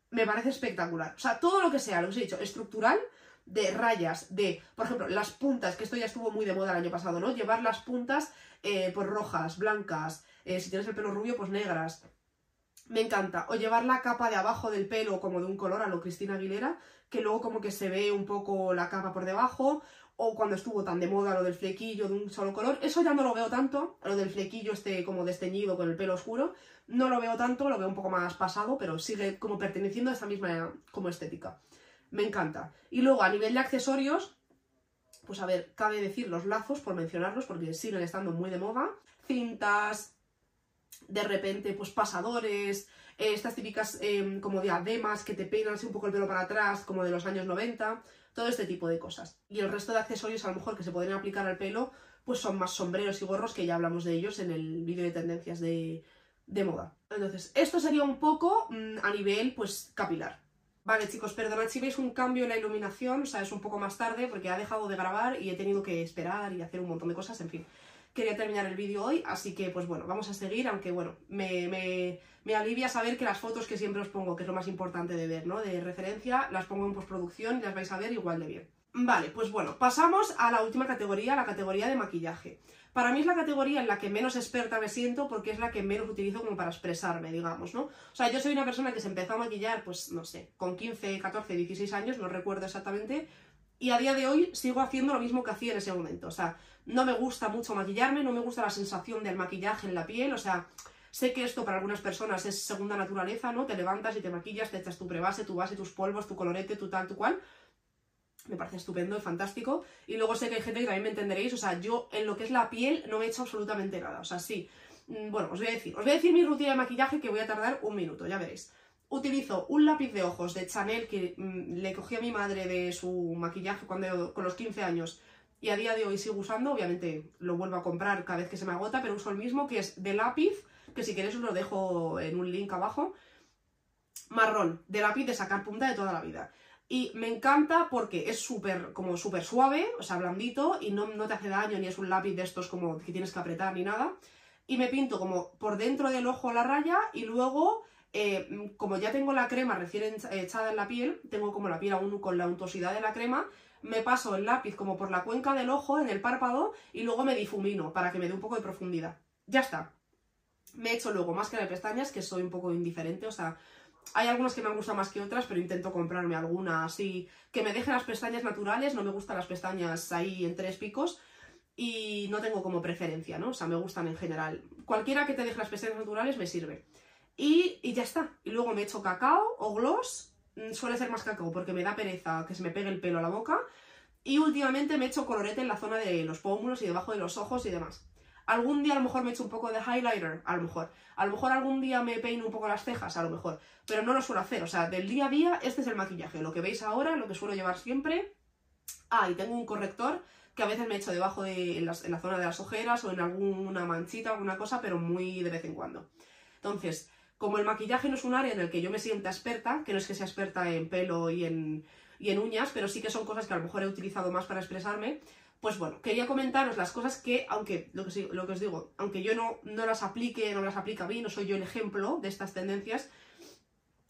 Me parece espectacular. O sea, todo lo que sea, lo que os he dicho, estructural, de rayas, de, por ejemplo, las puntas, que esto ya estuvo muy de moda el año pasado, ¿no? Llevar las puntas eh, pues rojas, blancas, eh, si tienes el pelo rubio, pues negras, me encanta. O llevar la capa de abajo del pelo como de un color a lo Cristina Aguilera, que luego como que se ve un poco la capa por debajo, o cuando estuvo tan de moda lo del flequillo de un solo color. Eso ya no lo veo tanto, lo del flequillo este como desteñido con el pelo oscuro. No lo veo tanto, lo veo un poco más pasado, pero sigue como perteneciendo a esa misma como estética. Me encanta. Y luego a nivel de accesorios, pues a ver, cabe decir los lazos por mencionarlos porque siguen estando muy de moda. Cintas, de repente, pues pasadores, eh, estas típicas em, como diademas que te peinan así un poco el pelo para atrás, como de los años 90, todo este tipo de cosas. Y el resto de accesorios a lo mejor que se podrían aplicar al pelo, pues son más sombreros y gorros, que ya hablamos de ellos en el vídeo de tendencias de, de moda. Entonces, esto sería un poco mm, a nivel, pues, capilar. Vale, chicos, perdonad si veis un cambio en la iluminación, o sea, es un poco más tarde porque ha dejado de grabar y he tenido que esperar y hacer un montón de cosas, en fin. Quería terminar el vídeo hoy, así que, pues bueno, vamos a seguir, aunque, bueno, me, me, me alivia saber que las fotos que siempre os pongo, que es lo más importante de ver, ¿no? De referencia, las pongo en postproducción y las vais a ver igual de bien. Vale, pues bueno, pasamos a la última categoría, la categoría de maquillaje. Para mí es la categoría en la que menos experta me siento porque es la que menos utilizo como para expresarme, digamos, ¿no? O sea, yo soy una persona que se empezó a maquillar, pues, no sé, con 15, 14, 16 años, no recuerdo exactamente, y a día de hoy sigo haciendo lo mismo que hacía en ese momento. O sea, no me gusta mucho maquillarme, no me gusta la sensación del maquillaje en la piel, o sea, sé que esto para algunas personas es segunda naturaleza, ¿no? Te levantas y te maquillas, te echas tu prebase, tu base, tus polvos, tu colorete, tu tal, tu cual me parece estupendo y fantástico. Y luego sé que hay gente que también me entenderéis, o sea, yo en lo que es la piel no me he hecho absolutamente nada, o sea, sí. Mm, bueno, os voy a decir, os voy a decir mi rutina de maquillaje que voy a tardar un minuto, ya veréis. Utilizo un lápiz de ojos de Chanel que mm, le cogí a mi madre de su maquillaje cuando, con los 15 años y a día de hoy sigo usando, obviamente lo vuelvo a comprar cada vez que se me agota, pero uso el mismo que es de lápiz, que si queréis os lo dejo en un link abajo, marrón, de lápiz de sacar punta de toda la vida. Y me encanta porque es súper como súper suave, o sea, blandito, y no, no, te hace daño, ni es un lápiz de estos como que tienes que apretar ni nada. Y me pinto como por dentro del ojo la raya y luego, eh, como ya tengo la crema recién echada en la piel, tengo como la piel aún con la untuosidad de la crema, me paso el lápiz como por la cuenca del ojo, en el párpado, y luego me difumino para que me dé un poco de profundidad. Ya está. Me he hecho luego máscara de pestañas, que soy un poco indiferente, o sea, hay algunas que me gustan más que otras, pero intento comprarme alguna así que me deje las pestañas naturales, no me gustan las pestañas ahí en tres picos y no tengo como preferencia, ¿no? O sea, me gustan en general. Cualquiera que te deje las pestañas naturales me sirve. Y, y ya está. Y luego me echo cacao o gloss, mm, suele ser más cacao porque me da pereza que se me pegue el pelo a la boca. Y últimamente me echo colorete en la zona de los pómulos y debajo de los ojos y demás. Algún día a lo mejor me echo un poco de highlighter, a lo mejor. A lo mejor algún día me peino un poco las cejas, a lo mejor. Pero no lo suelo hacer, o sea, del día a día este es el maquillaje. Lo que veis ahora, lo que suelo llevar siempre. Ah, y tengo un corrector que a veces me echo debajo de en, la zona de las ojeras o en alguna manchita, alguna cosa, pero muy de vez en cuando. Entonces, como el maquillaje no es un área en el que yo me sienta experta, que no es que sea experta en pelo y en, y en uñas, pero sí que son cosas que a lo mejor he utilizado más para expresarme, pues bueno, quería comentaros las cosas que, aunque lo que, os digo, aunque yo no, no las aplique, no las aplica a mí, no soy yo el ejemplo de estas tendencias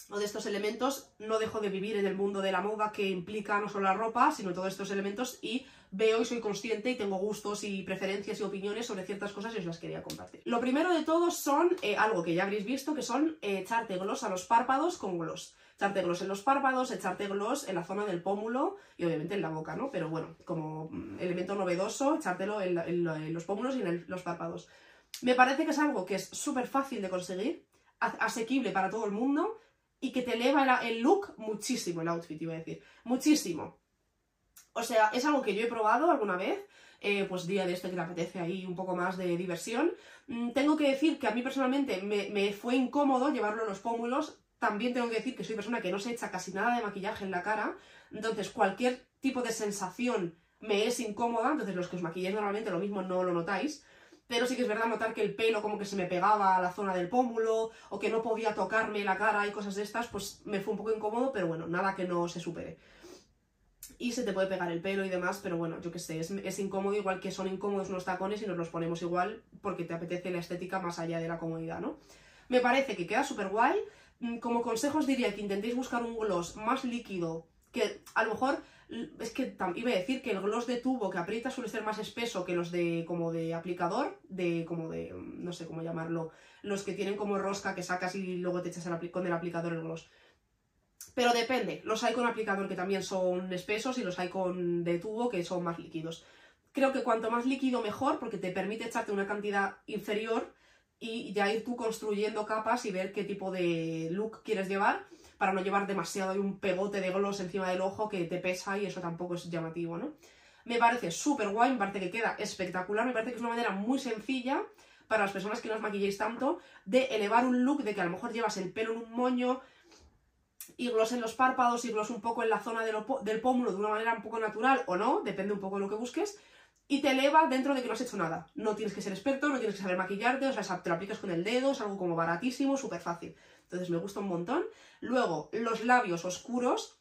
o de estos elementos, no dejo de vivir en el mundo de la moda que implica no solo la ropa, sino todos estos elementos y veo y soy consciente y tengo gustos y preferencias y opiniones sobre ciertas cosas y os las quería compartir. Lo primero de todo son eh, algo que ya habréis visto, que son eh, echarte gloss a los párpados con gloss echarte gloss en los párpados, echarte gloss en la zona del pómulo y obviamente en la boca, ¿no? Pero bueno, como elemento novedoso, echártelo en, los pómulos y en los párpados. Me parece que es algo que es súper fácil de conseguir, asequible para todo el mundo y que te eleva el look muchísimo, el outfit, iba a decir, muchísimo. O sea, es algo que yo he probado alguna vez, eh, pues día de este que te apetece ahí un poco más de diversión. Mm, tengo que decir que a mí personalmente me, me, fue incómodo llevarlo en los pómulos también tengo que decir que soy persona que no se echa casi nada de maquillaje en la cara, entonces cualquier tipo de sensación me es incómoda, entonces los que os maquilláis normalmente lo mismo no lo notáis, pero sí que es verdad notar que el pelo como que se me pegaba a la zona del pómulo, o que no podía tocarme la cara y cosas de estas, pues me fue un poco incómodo, pero bueno, nada que no se supere. Y se te puede pegar el pelo y demás, pero bueno, yo qué sé, es, es incómodo igual que son incómodos unos tacones y nos los ponemos igual porque te apetece la estética más allá de la comodidad, ¿no? Me parece que queda súper guay, como consejos diría que intentéis buscar un gloss más líquido, que a lo mejor, es que iba a decir que el gloss de tubo que aprieta suele ser más espeso que los de como de aplicador, de como de, mm, no sé cómo llamarlo, los que tienen como rosca que sacas y luego te echas con el aplicador el gloss. Pero depende, los hay con aplicador que también son espesos y los hay con de tubo que son más líquidos. Creo que cuanto más líquido mejor porque te permite echarte una cantidad inferior y ya ir tú construyendo capas y ver qué tipo de look quieres llevar para no llevar demasiado un pegote de gloss encima del ojo que te pesa y eso tampoco es llamativo, ¿no? Me parece súper guay, me parece que queda espectacular, me parece que es una manera muy sencilla para las personas que no os maquilléis tanto, de elevar un look de que a lo mejor llevas el pelo en un moño y gloss en los párpados y gloss un poco en la zona del pómulo de una manera un poco natural o no, depende un poco de lo que busques, y te eleva dentro de que no has hecho nada. No tienes que ser experto, no tienes que saber maquillarte, o sea, te lo aplicas con el dedo, es algo como baratísimo, súper fácil. Entonces me gusta un montón. Luego, los labios oscuros,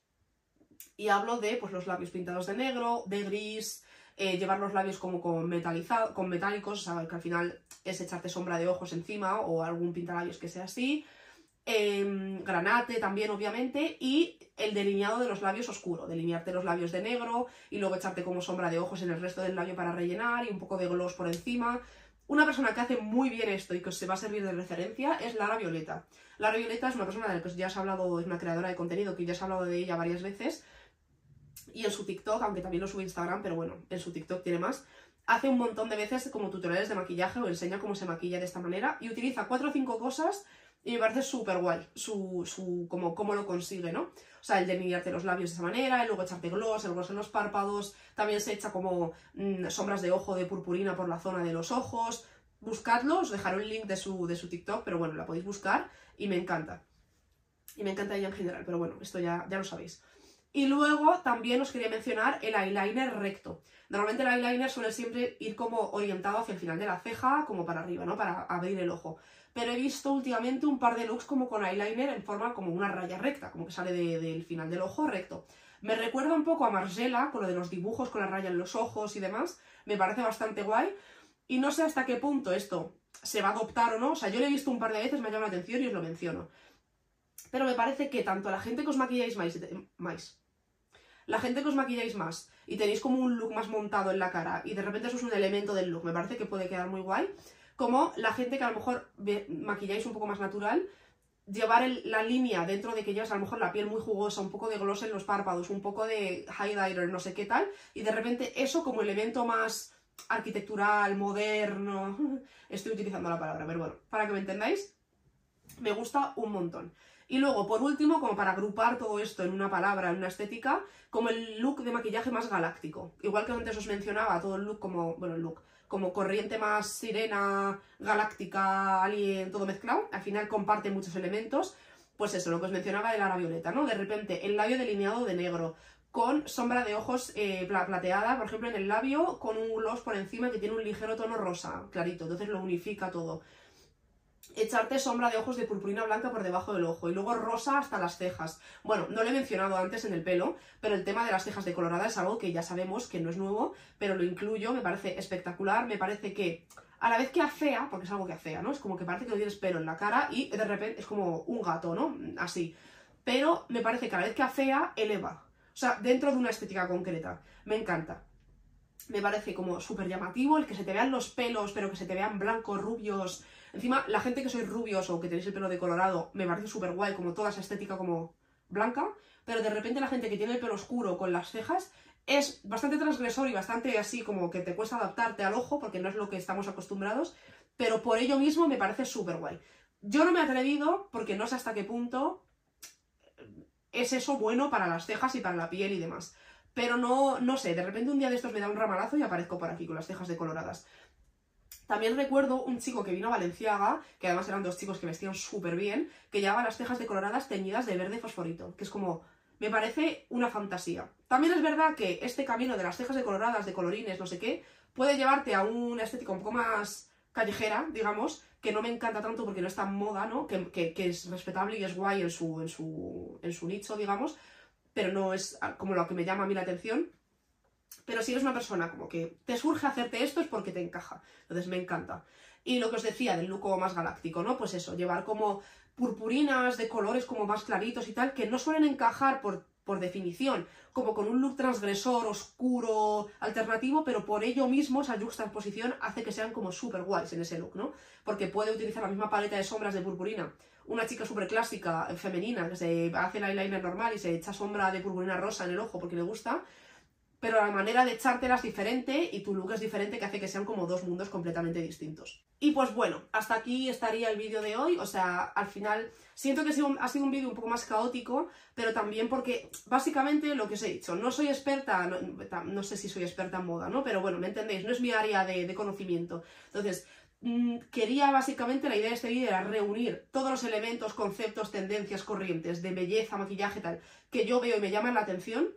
y hablo de pues, los labios pintados de negro, de gris, eh, llevar los labios como con, metalizado, con metálicos, o sea, que al final es echarte sombra de ojos encima o algún pintalabios que sea así. Em, granate también, obviamente, y el delineado de los labios oscuro, delinearte los labios de negro y luego echarte como sombra de ojos en el resto del labio para rellenar y un poco de gloss por encima. Una persona que hace muy bien esto y que os se va a servir de referencia es Lara Violeta. Lara Violeta es una persona de la que ya has hablado, es una creadora de contenido que ya has hablado de ella varias veces y en su TikTok, aunque también lo sube Instagram, pero bueno, en su TikTok tiene más, hace un montón de veces como tutoriales de maquillaje o enseña cómo se maquilla de esta manera y utiliza cuatro o cinco cosas y me parece súper guay su, su, como, cómo lo consigue, ¿no? O sea, el delinearte los labios de esa manera, y luego echarte gloss, el gloss en los párpados, también se echa como mm, sombras de ojo de purpurina por la zona de los ojos. Buscadlo, os dejaré un link de su, de su TikTok, pero bueno, la podéis buscar y me encanta. Y me encanta ella en general, pero bueno, esto ya, ya lo sabéis. Y luego también os quería mencionar el eyeliner recto. Normalmente el eyeliner suele siempre ir como orientado hacia el final de la ceja, como para arriba, ¿no? Para abrir el ojo pero he visto últimamente un par de looks como con eyeliner en forma como una raya recta, como que sale del final del ojo recto. Me recuerda un poco a Margela, con lo de los dibujos con la raya en los ojos y demás, me parece bastante guay, y no sé hasta qué punto esto se va a adoptar o no, o sea, yo lo he visto un par de veces, me ha llamado la atención y os lo menciono. Pero me parece que tanto la gente que os maquilláis más, más la gente que os maquilláis más y tenéis como un look más montado en la cara y de repente eso es un elemento del look, me parece que puede quedar muy guay como la gente que a lo mejor maquilláis un poco más natural, llevar la línea dentro de que llevas a lo mejor la piel muy jugosa, un poco de gloss en los párpados, un poco de highlighter, no sé qué tal, y de repente eso como elemento más arquitectural, moderno, estoy utilizando la palabra, pero bueno, para que me entendáis, me gusta un montón. Y luego, por último, como para agrupar todo esto en una palabra, en una estética, como el look de maquillaje más galáctico. Igual que antes os mencionaba, todo el look como, bueno, el look, como corriente más sirena, galáctica, alien, todo mezclado, al final comparte muchos elementos, pues eso, lo que os mencionaba de la violeta, ¿no? De repente el labio delineado de negro, con sombra de ojos eh, plateada, por ejemplo en el labio, con un gloss por encima que tiene un ligero tono rosa, clarito, entonces lo unifica todo echarte sombra de ojos de purpurina blanca por debajo del ojo y luego rosa hasta las cejas. Bueno, no lo he mencionado antes en el pelo, pero el tema de las cejas decoloradas es algo que ya sabemos que no es nuevo, pero lo incluyo, me parece espectacular, me parece que a la vez que afea, porque es algo que afea, ¿no? Es como que parece que no tienes pelo en la cara y de repente es como un gato, ¿no? Así. Pero me parece que a la vez que afea, eleva. O sea, dentro de una estética concreta. Me encanta. Me parece como súper llamativo el que se te vean los pelos, pero que se te vean blancos, rubios, Encima, la gente que sois rubios o que tenéis el pelo decolorado, me parece súper guay, como toda esa estética como blanca, pero de repente la gente que tiene el pelo oscuro con las cejas es bastante transgresor y bastante así como que te cuesta adaptarte al ojo porque no es lo que estamos acostumbrados, pero por ello mismo me parece súper guay. Yo no me he atrevido porque no sé hasta qué punto es eso bueno para las cejas y para la piel y demás. Pero no, no sé, de repente un día de estos me da un ramalazo y aparezco por aquí con las cejas decoloradas. También recuerdo un chico que vino a Valenciaga, que además eran dos chicos que vestían súper bien, que llevaba las cejas decoloradas teñidas de verde fosforito, que es como, me parece una fantasía. También es verdad que este camino de las cejas decoloradas, de colorines, no sé qué, puede llevarte a una estética un poco más callejera, digamos, que no me encanta tanto porque no está en moda, ¿no? Que, es respetable y es guay en su, en, su, en su nicho, digamos, pero no es como lo que me llama a mí la atención. Pero si eres una persona como que te surge hacerte esto es porque te encaja. Entonces me encanta. Y lo que os decía del look más galáctico, ¿no? Pues eso, llevar como purpurinas de colores como más claritos y tal, que no suelen encajar por, por definición, como con un look transgresor, oscuro, alternativo, pero por ello mismo esa juxtaposición hace que sean como súper guays en ese look, ¿no? Porque puede utilizar la misma paleta de sombras de purpurina. Una chica súper clásica, femenina, que se hace el eyeliner normal y se echa sombra de purpurina rosa en el ojo porque le gusta, pero la manera de echártela es diferente y tu look es diferente que hace que sean como dos mundos completamente distintos. Y pues bueno, hasta aquí estaría el vídeo de hoy, o sea, al final siento que ha sido un, vídeo un poco más caótico, pero también porque básicamente lo que os he dicho, no soy experta, no, sé si soy experta en moda, ¿no? Pero bueno, me entendéis, no es mi área de, de conocimiento. Entonces, mm, quería básicamente, la idea de este vídeo era reunir todos los elementos, conceptos, tendencias, corrientes de belleza, maquillaje, tal, que yo veo y me llaman la atención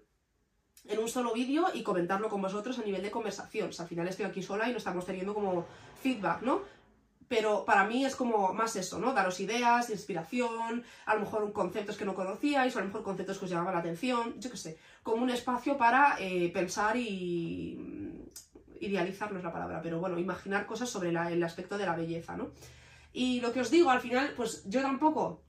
en un solo vídeo y comentarlo con vosotros a nivel de conversación. O sea, al final estoy aquí sola y no estamos teniendo como feedback, ¿no? Pero para mí es como más eso, ¿no? Daros ideas, inspiración, a lo mejor conceptos que no conocíais, o a lo mejor conceptos que os llamaban la atención, yo qué sé, como un espacio para eh, pensar y mm, idealizar no es la palabra, pero bueno, imaginar cosas sobre el aspecto de la belleza, ¿no? Y lo que os digo, al final, pues yo tampoco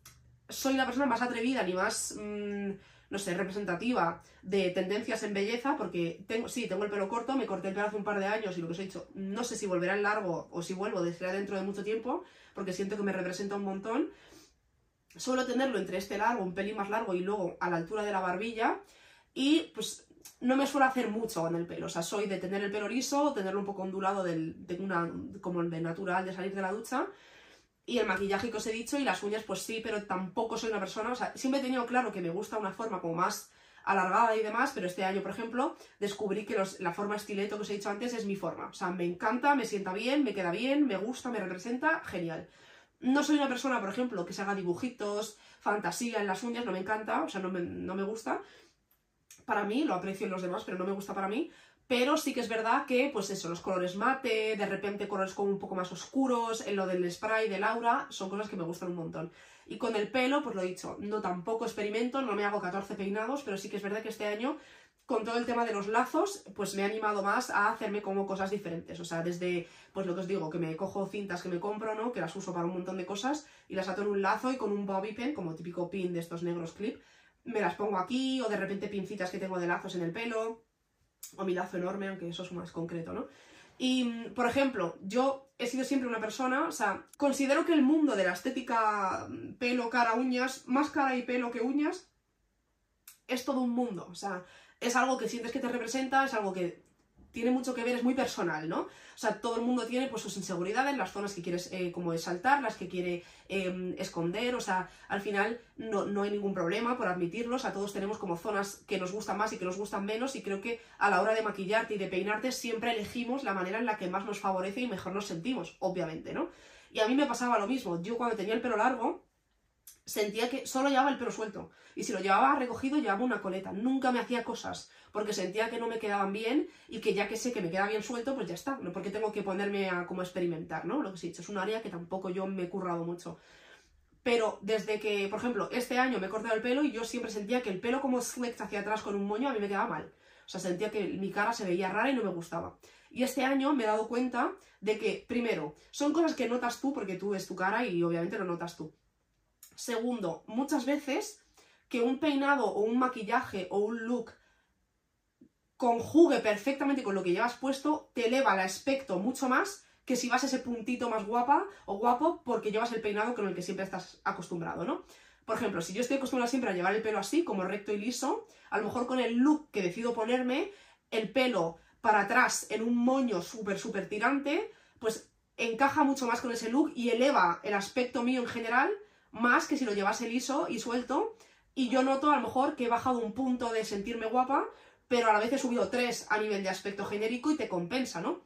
soy la persona más atrevida ni más... Mmm, no sé, representativa de tendencias en belleza, porque tengo, sí, tengo el pelo corto, me corté el pelo hace un par de años y lo que os he dicho, no sé si volverá en largo o si vuelvo, será dentro de mucho tiempo, porque siento que me representa un montón. Suelo tenerlo entre este largo, un pelín más largo y luego a la altura de la barbilla. Y pues no me suelo hacer mucho con el pelo. O sea, soy de tener el pelo liso, tenerlo un poco ondulado, del, una, como el de natural de salir de la ducha y el maquillaje que os he dicho y las uñas pues sí, pero tampoco soy una persona, o sea, siempre he tenido claro que me gusta una forma como más alargada y demás, pero este año, por ejemplo, descubrí que la forma estileto que os he dicho antes es mi forma. O sea, me encanta, me sienta bien, me queda bien, me gusta, me representa, genial. No soy una persona, por ejemplo, que se haga dibujitos, fantasía en las uñas, no me encanta, o sea, no me, no me gusta. Para mí, lo aprecio en los demás, pero no me gusta para mí. Pero sí que es verdad que, pues eso, los colores mate, de repente colores como un poco más oscuros, en lo del spray, del aura, son cosas que me gustan un montón. Y con el pelo, pues lo he dicho, no tampoco experimento, no me hago 14 peinados, pero sí que es verdad que este año, con todo el tema de los lazos, pues me he animado más a hacerme como cosas diferentes. O sea, desde, pues lo que os digo, que me cojo cintas que me compro, ¿no? Que las uso para un montón de cosas y las ato en un lazo y con un bobby pin, como típico pin de estos negros clip, me las pongo aquí, o de repente pincitas que tengo de lazos en el pelo o enorme, aunque eso es más concreto, ¿no? Y, por ejemplo, yo he sido siempre una persona, o sea, considero que el mundo de la estética pelo, cara, uñas, más cara y pelo que uñas, es todo un mundo, o sea, es algo que sientes que te representa, es algo que tiene mucho que ver, es muy personal, ¿no? O sea, todo el mundo tiene pues sus inseguridades, las zonas que quieres eh, como exaltar, las que quiere em, esconder, o sea, al final no, no, hay ningún problema por admitirlos, o sea, todos tenemos como zonas que nos gustan más y que nos gustan menos y creo que a la hora de maquillarte y de peinarte siempre elegimos la manera en la que más nos favorece y mejor nos sentimos, obviamente, ¿no? Y a mí me pasaba lo mismo, yo cuando tenía el pelo largo, sentía que solo llevaba el pelo suelto. Y si lo llevaba recogido, llevaba una coleta. Nunca me hacía cosas, porque sentía que no me quedaban bien y que ya que sé que me queda bien suelto, pues ya está. No porque tengo que ponerme a como experimentar, ¿no? Lo que he dicho, es un área que tampoco yo me he currado mucho. Pero desde que, por ejemplo, este año me he cortado el pelo y yo siempre sentía que el pelo como slicked hacia atrás con un moño a mí me quedaba mal. O sea, sentía que mi cara se veía rara y no me gustaba. Y este año me he dado cuenta de que, primero, son cosas que notas tú porque tú ves tu cara y obviamente lo notas tú. Segundo, muchas veces que un peinado o un maquillaje o un look conjugue perfectamente con lo que llevas puesto, te eleva el aspecto mucho más que si vas ese puntito más guapa o guapo porque llevas el peinado con el que siempre estás acostumbrado, ¿no? Por ejemplo, si yo estoy acostumbrada siempre a llevar el pelo así, como recto y liso, a lo mejor con el look que decido ponerme, el pelo para atrás en un moño súper, súper tirante, pues encaja mucho más con ese look y eleva el aspecto mío en general más que si lo llevase liso y suelto. Y yo noto a lo mejor que he bajado un punto de sentirme guapa, pero a la vez he subido tres a nivel de aspecto genérico y te compensa, ¿no?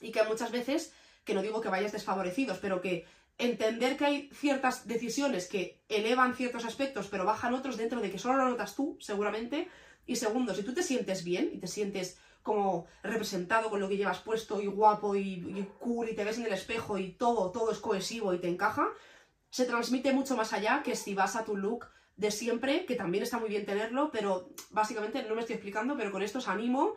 Y que muchas veces, que no digo que vayas desfavorecidos, pero que entender que hay ciertas decisiones que elevan ciertos aspectos, pero bajan otros dentro de que solo lo notas tú, seguramente. Y segundo, si tú te sientes bien y te sientes como representado con lo que llevas puesto y guapo y, y cool y te ves en el espejo y todo, todo es cohesivo y te encaja, se transmite mucho más allá que si vas a tu look de siempre, que también está muy bien tenerlo, pero básicamente no me estoy explicando, pero con esto os animo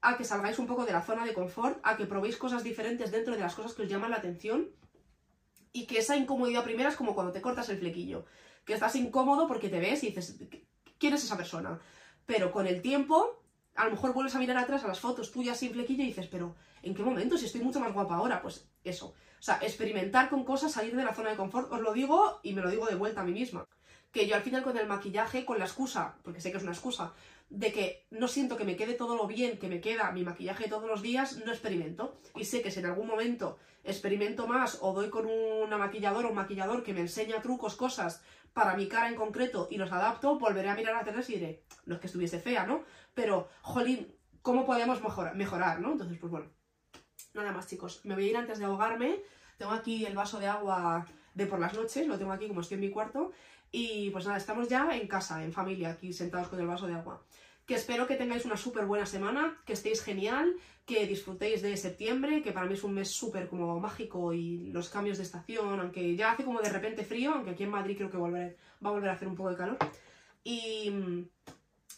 a que salgáis un poco de la zona de confort, a que probéis cosas diferentes dentro de las cosas que os llaman la atención y que esa incomodidad primera es como cuando te cortas el flequillo, que estás incómodo porque te ves y dices, ¿quién es esa persona? Pero con el tiempo, a lo mejor vuelves a mirar atrás a las fotos tuyas sin flequillo y dices, pero ¿en qué momento? Si estoy mucho más guapa ahora, pues eso. O sea, experimentar con cosas, salir de la zona de confort, os lo digo y me lo digo de vuelta a mí misma. Que yo al final con el maquillaje, con la excusa, porque sé que es una excusa, de que no siento que me quede todo lo bien que me queda mi maquillaje todos los días, no experimento. Y sé que si en algún momento experimento más o doy con una maquilladora o un maquillador que me enseña trucos, cosas para mi cara en concreto y los adapto, volveré a mirar atrás y diré, no es que estuviese fea, ¿no? Pero, jolín, ¿cómo podemos mejorar, mejorar, ¿no? Entonces, pues bueno. Nada más, chicos. Me voy a ir antes de ahogarme. Tengo aquí el vaso de agua de por las noches, lo tengo aquí como estoy en mi cuarto. Y pues nada, estamos ya en casa, en familia, aquí sentados con el vaso de agua. Que espero que tengáis una súper buena semana, que estéis genial, que disfrutéis de septiembre, que para mí es un mes súper como mágico y los cambios de estación, aunque ya hace como de repente frío, aunque aquí en Madrid creo que volveré, va a volver a hacer un poco de calor. Y,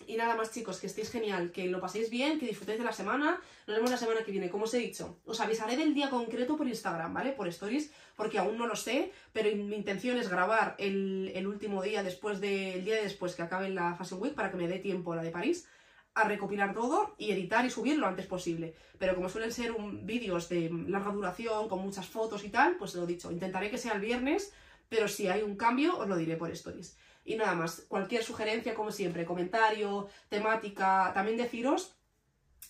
y nada más chicos, que estéis genial, que lo paséis bien, que disfrutéis de la semana. Nos vemos la semana que viene, como os he dicho. Os avisaré del día concreto por Instagram, ¿vale? Por stories, porque aún no lo sé, pero mi intención es grabar el, el último día después del día de después que acabe la Fashion Week para que me dé tiempo la de París a recopilar todo y editar y subir lo antes posible. Pero como suelen ser vídeos de larga duración, con muchas fotos y tal, pues lo dicho, intentaré que sea el viernes, pero si hay un cambio os lo diré por stories. Y nada más, cualquier sugerencia, como siempre, comentario, temática, también deciros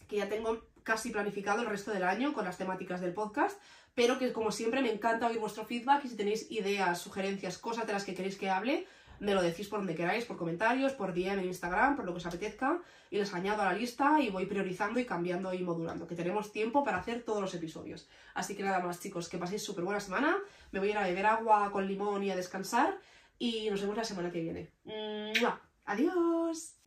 que ya tengo casi planificado el resto del año con las temáticas del podcast, pero que como siempre me encanta oír vuestro feedback y si tenéis ideas, sugerencias, cosas de las que queréis que hable, me lo decís por donde queráis, por comentarios, por DM en Instagram, por lo que os apetezca, y les añado a la lista y voy priorizando y cambiando y modulando, que tenemos tiempo para hacer todos los episodios. Así que nada más chicos, que paséis súper buena semana, me voy a ir a beber agua con limón y a descansar, y nos vemos la semana que viene. ¡Mua! ¡Adiós!